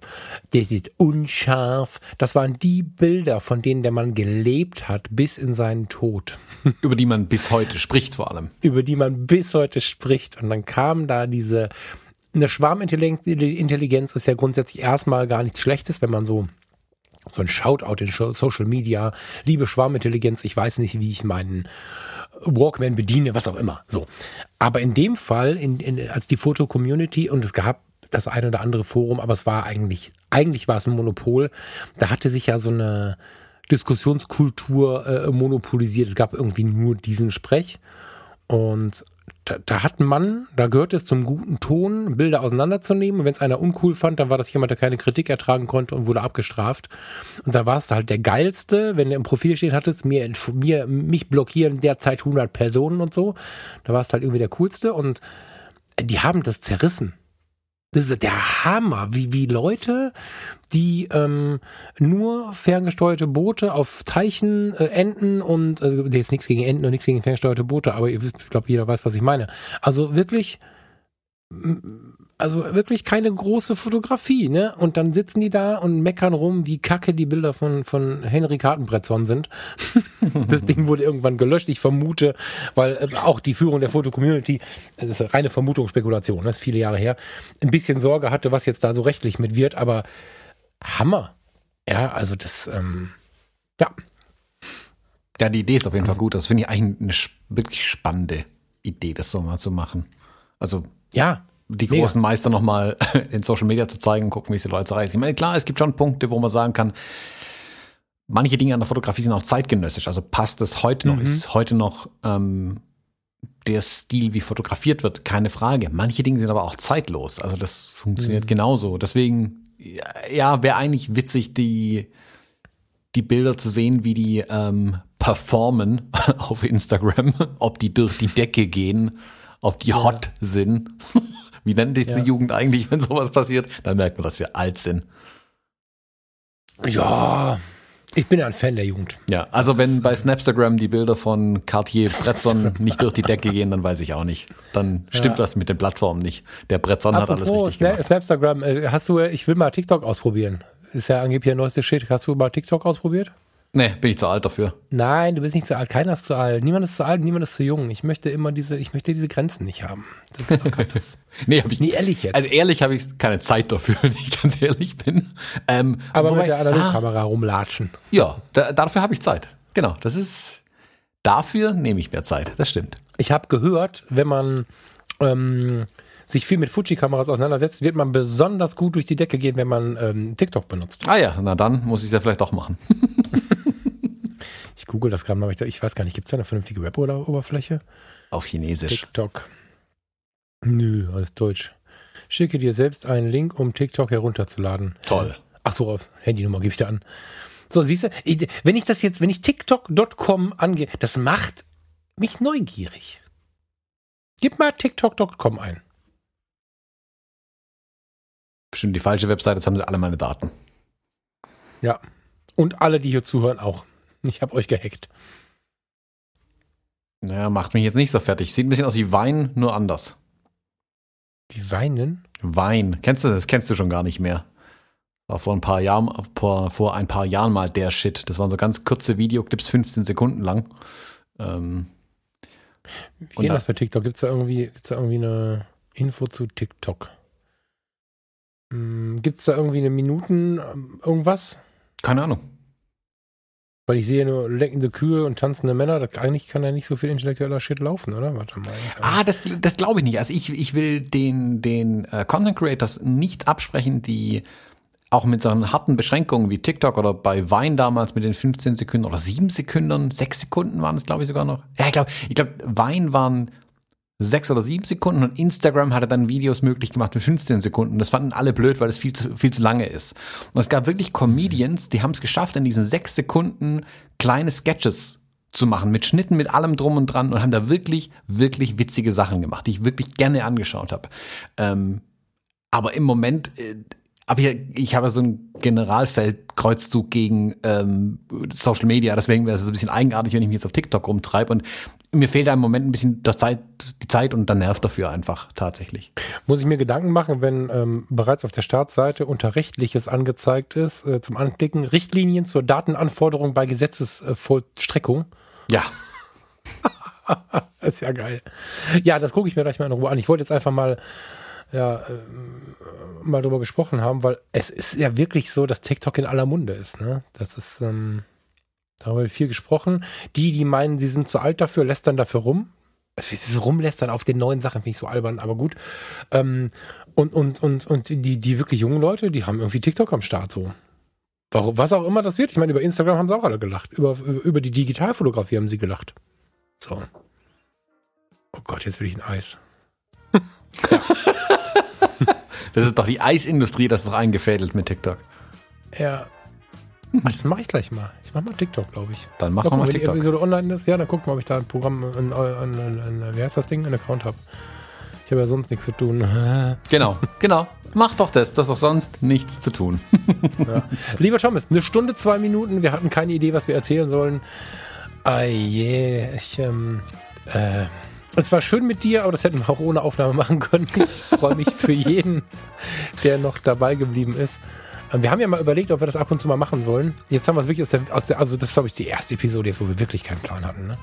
S1: das ist unscharf. Das waren die Bilder, von denen der Mann gelebt hat, bis in seinen Tod.
S2: Über die man bis heute spricht vor allem.
S1: Über die man bis heute spricht. Und dann kam da diese, eine Schwarmintelligenz ist ja grundsätzlich erstmal gar nichts Schlechtes, wenn man so so ein Shoutout in Social Media, liebe Schwarmintelligenz, ich weiß nicht, wie ich meinen Walkman bediene, was auch immer. So. Aber in dem Fall, in, in, als die Foto-Community, und es gab das eine oder andere Forum, aber es war eigentlich, eigentlich war es ein Monopol, da hatte sich ja so eine Diskussionskultur äh, monopolisiert. Es gab irgendwie nur diesen Sprech. Und da, da hat ein Mann, da gehört es zum guten Ton, Bilder auseinanderzunehmen. Und wenn es einer uncool fand, dann war das jemand, der keine Kritik ertragen konnte und wurde abgestraft. Und da war es halt der geilste, wenn du im Profil stehen hattest, mir, mir, mich blockieren derzeit 100 Personen und so. Da war es halt irgendwie der coolste. Und die haben das zerrissen. Das ist der Hammer, wie, wie Leute, die ähm, nur ferngesteuerte Boote auf Teichen, äh, Enten und, äh, jetzt nichts gegen Enten und nichts gegen ferngesteuerte Boote, aber ich glaube, jeder weiß, was ich meine. Also wirklich also wirklich keine große Fotografie, ne? Und dann sitzen die da und meckern rum, wie kacke die Bilder von, von Henry Kartenbrettson sind. das Ding wurde irgendwann gelöscht, ich vermute, weil äh, auch die Führung der Foto-Community, das ist reine Vermutung, Spekulation, das ist viele Jahre her, ein bisschen Sorge hatte, was jetzt da so rechtlich mit wird, aber Hammer. Ja, also das, ähm, ja.
S2: Ja, die Idee ist auf jeden Fall gut. Das finde ich eigentlich eine wirklich spannende Idee, das so mal zu machen. Also
S1: ja,
S2: die großen Mega. Meister nochmal in Social Media zu zeigen und gucken, wie es die Leute erreichen. Ich meine, klar, es gibt schon Punkte, wo man sagen kann, manche Dinge an der Fotografie sind auch zeitgenössisch. Also passt es heute noch, mhm. ist heute noch ähm, der Stil, wie fotografiert wird, keine Frage. Manche Dinge sind aber auch zeitlos. Also das funktioniert mhm. genauso. Deswegen, ja, wäre eigentlich witzig, die, die Bilder zu sehen, wie die ähm, performen auf Instagram, ob die durch die Decke gehen, ob die ja. hot sind. Wie nennt sich ja. die Jugend eigentlich, wenn sowas passiert? Dann merkt man, dass wir alt sind.
S1: Ja, ich bin ja ein Fan der Jugend.
S2: Ja, also wenn bei Snapstagram die Bilder von Cartier Bretzon nicht durch die Decke gehen, dann weiß ich auch nicht. Dann stimmt ja. was mit den Plattformen nicht. Der Bretzon hat alles richtig Sna gemacht.
S1: Snapstagram, äh, hast du, ich will mal TikTok ausprobieren. Ist ja angeblich der neueste Shit. Hast du mal TikTok ausprobiert?
S2: Nee, bin ich zu alt dafür.
S1: Nein, du bist nicht zu alt. Keiner ist zu alt. Niemand ist zu alt, niemand ist zu jung. Ich möchte immer diese, ich möchte diese Grenzen nicht haben. Das ist doch das.
S2: nee, hab ich nie ehrlich jetzt. Also ehrlich habe ich keine Zeit dafür, wenn ich ganz ehrlich bin. Ähm,
S1: Aber wobei, mit der Analogkamera ah, rumlatschen.
S2: Ja, da, dafür habe ich Zeit. Genau, das ist dafür nehme ich mehr Zeit. Das stimmt.
S1: Ich habe gehört, wenn man ähm, sich viel mit Fuji-Kameras auseinandersetzt, wird man besonders gut durch die Decke gehen, wenn man ähm, TikTok benutzt.
S2: Ah ja, na dann muss ich es ja vielleicht doch machen.
S1: Ich google das gerade mal, ich, ich weiß gar nicht, gibt es da eine vernünftige Web-Oberfläche?
S2: Auch Chinesisch.
S1: TikTok. Nö, alles Deutsch. Schicke dir selbst einen Link, um TikTok herunterzuladen.
S2: Toll.
S1: Ach so, auf Handynummer gebe ich da an. So, siehst du, wenn ich das jetzt, wenn ich TikTok.com angehe, das macht mich neugierig. Gib mal TikTok.com ein.
S2: Bestimmt die falsche Webseite, jetzt haben sie alle meine Daten.
S1: Ja. Und alle, die hier zuhören, auch. Ich habe euch gehackt.
S2: Naja, macht mich jetzt nicht so fertig. Sieht ein bisschen aus wie Wein, nur anders.
S1: Wie weinen?
S2: Wein. Kennst du das? Kennst du schon gar nicht mehr. War vor ein paar Jahren, vor, vor ein paar Jahren mal der Shit. Das waren so ganz kurze Videoclips, 15 Sekunden lang. Ähm,
S1: Wie geht das bei TikTok? Gibt es da, irgendwie, gibt's da irgendwie eine Info zu TikTok? Hm, Gibt es da irgendwie eine Minuten ähm, irgendwas?
S2: keine Ahnung.
S1: Weil ich sehe nur leckende Kühe und tanzende Männer. Das, eigentlich kann ja nicht so viel intellektueller Shit laufen, oder? Warte mal.
S2: Ah, das, das glaube ich nicht. Also ich, ich will den, den äh, Content Creators nicht absprechen, die auch mit so einen harten Beschränkungen wie TikTok oder bei Vine damals mit den 15 Sekunden oder 7 Sekunden, 6 Sekunden waren es, glaube ich, sogar noch. Ja, ich glaube, ich glaube, Vine waren sechs oder sieben Sekunden und Instagram hatte dann Videos möglich gemacht mit 15 Sekunden. Das fanden alle blöd, weil es viel zu, viel zu lange ist. Und es gab wirklich Comedians, die haben es geschafft, in diesen sechs Sekunden kleine Sketches zu machen, mit Schnitten, mit allem drum und dran und haben da wirklich, wirklich witzige Sachen gemacht, die ich wirklich gerne angeschaut habe. Ähm, aber im Moment, äh, aber ich, ich habe so einen Generalfeldkreuzzug gegen ähm, Social Media, deswegen wäre es ein bisschen eigenartig, wenn ich mich jetzt auf TikTok rumtreibe und mir fehlt da im Moment ein bisschen der Zeit, die Zeit und der Nerv dafür einfach tatsächlich.
S1: Muss ich mir Gedanken machen, wenn ähm, bereits auf der Startseite unter Rechtliches angezeigt ist, äh, zum Anklicken Richtlinien zur Datenanforderung bei Gesetzesvollstreckung.
S2: Ja,
S1: ist ja geil. Ja, das gucke ich mir gleich mal in Ruhe an. Ich wollte jetzt einfach mal, ja, ähm, mal drüber gesprochen haben, weil es ist ja wirklich so, dass TikTok in aller Munde ist. Ne? Das ist, ähm, darüber ich viel gesprochen. Die, die meinen, sie sind zu alt dafür, lästern dafür rum. Also dieses Rumlästern auf den neuen Sachen finde ich so albern, aber gut. Ähm, und, und, und, und die, die wirklich jungen Leute, die haben irgendwie TikTok am Start so. Warum, was auch immer das wird. Ich meine, über Instagram haben sie auch alle gelacht. Über, über, über die Digitalfotografie haben sie gelacht. So. Oh Gott, jetzt will ich ein Eis.
S2: das ist doch die Eisindustrie, das ist doch eingefädelt mit TikTok.
S1: Ja. Ach, das mache ich gleich mal. Ich mache mal TikTok, glaube ich.
S2: Dann mach doch mal
S1: wenn die
S2: TikTok.
S1: Episode online ist, ja, dann gucken wir, ob ich da ein Programm, ein, ein, ein, ein, wie heißt das Ding, ein Account habe. Ich habe ja sonst nichts zu tun.
S2: Genau, genau. Mach doch das. Das ist doch sonst nichts zu tun.
S1: Ja. Lieber Thomas, eine Stunde, zwei Minuten. Wir hatten keine Idee, was wir erzählen sollen. Ah je, ich, ähm, äh, es war schön mit dir, aber das hätten wir auch ohne Aufnahme machen können. Ich freue mich für jeden, der noch dabei geblieben ist. Ähm, Wir haben ja mal überlegt, ob wir das ab und zu mal machen sollen. Jetzt haben wir es wirklich aus der, aus der also das ist, glaube ich, die erste Episode jetzt, wo wir wirklich keinen Plan hatten. Ne?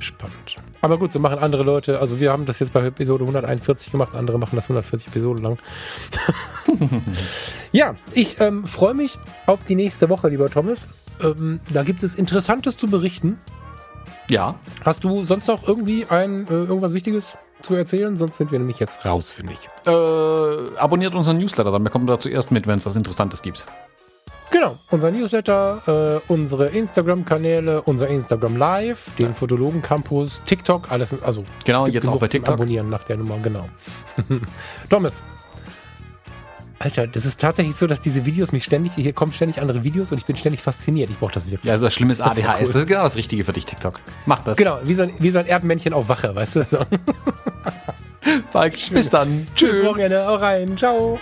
S1: Spannend. Aber gut, so machen andere Leute. Also wir haben das jetzt bei Episode 141 gemacht, andere machen das 140 Episoden lang. ja, ich ähm, freue mich auf die nächste Woche, lieber Thomas. Ähm, da gibt es Interessantes zu berichten.
S2: Ja,
S1: Hast du sonst noch irgendwie ein äh, irgendwas Wichtiges zu erzählen? Sonst sind wir nämlich jetzt raus, finde ich.
S2: äh, abonniert unseren Newsletter, dann bekommt ihr da zuerst mit, wenn es was Interessantes gibt.
S1: Genau, unser Newsletter, äh, unsere Instagram-Kanäle, unser Instagram Live, den Fotologen Campus, TikTok, alles, also
S2: Genau, jetzt auch bei TikTok.
S1: Abonnieren nach der Nummer, genau. Thomas. Alter, das ist tatsächlich so, dass diese Videos mich ständig, hier kommen ständig andere Videos und ich bin ständig fasziniert. Ich brauche das wirklich.
S2: Ja, das Schlimme ist
S1: Das ist
S2: ADHS.
S1: cool.
S2: Das ist genau das Richtige für dich, TikTok. Mach das.
S1: Genau, wie so ein, wie so ein Erdmännchen auf Wache, weißt du? So.
S2: Falk, bis dann.
S1: Tschüss,
S2: Tschüss.
S1: Wochenende, auch rein, ciao.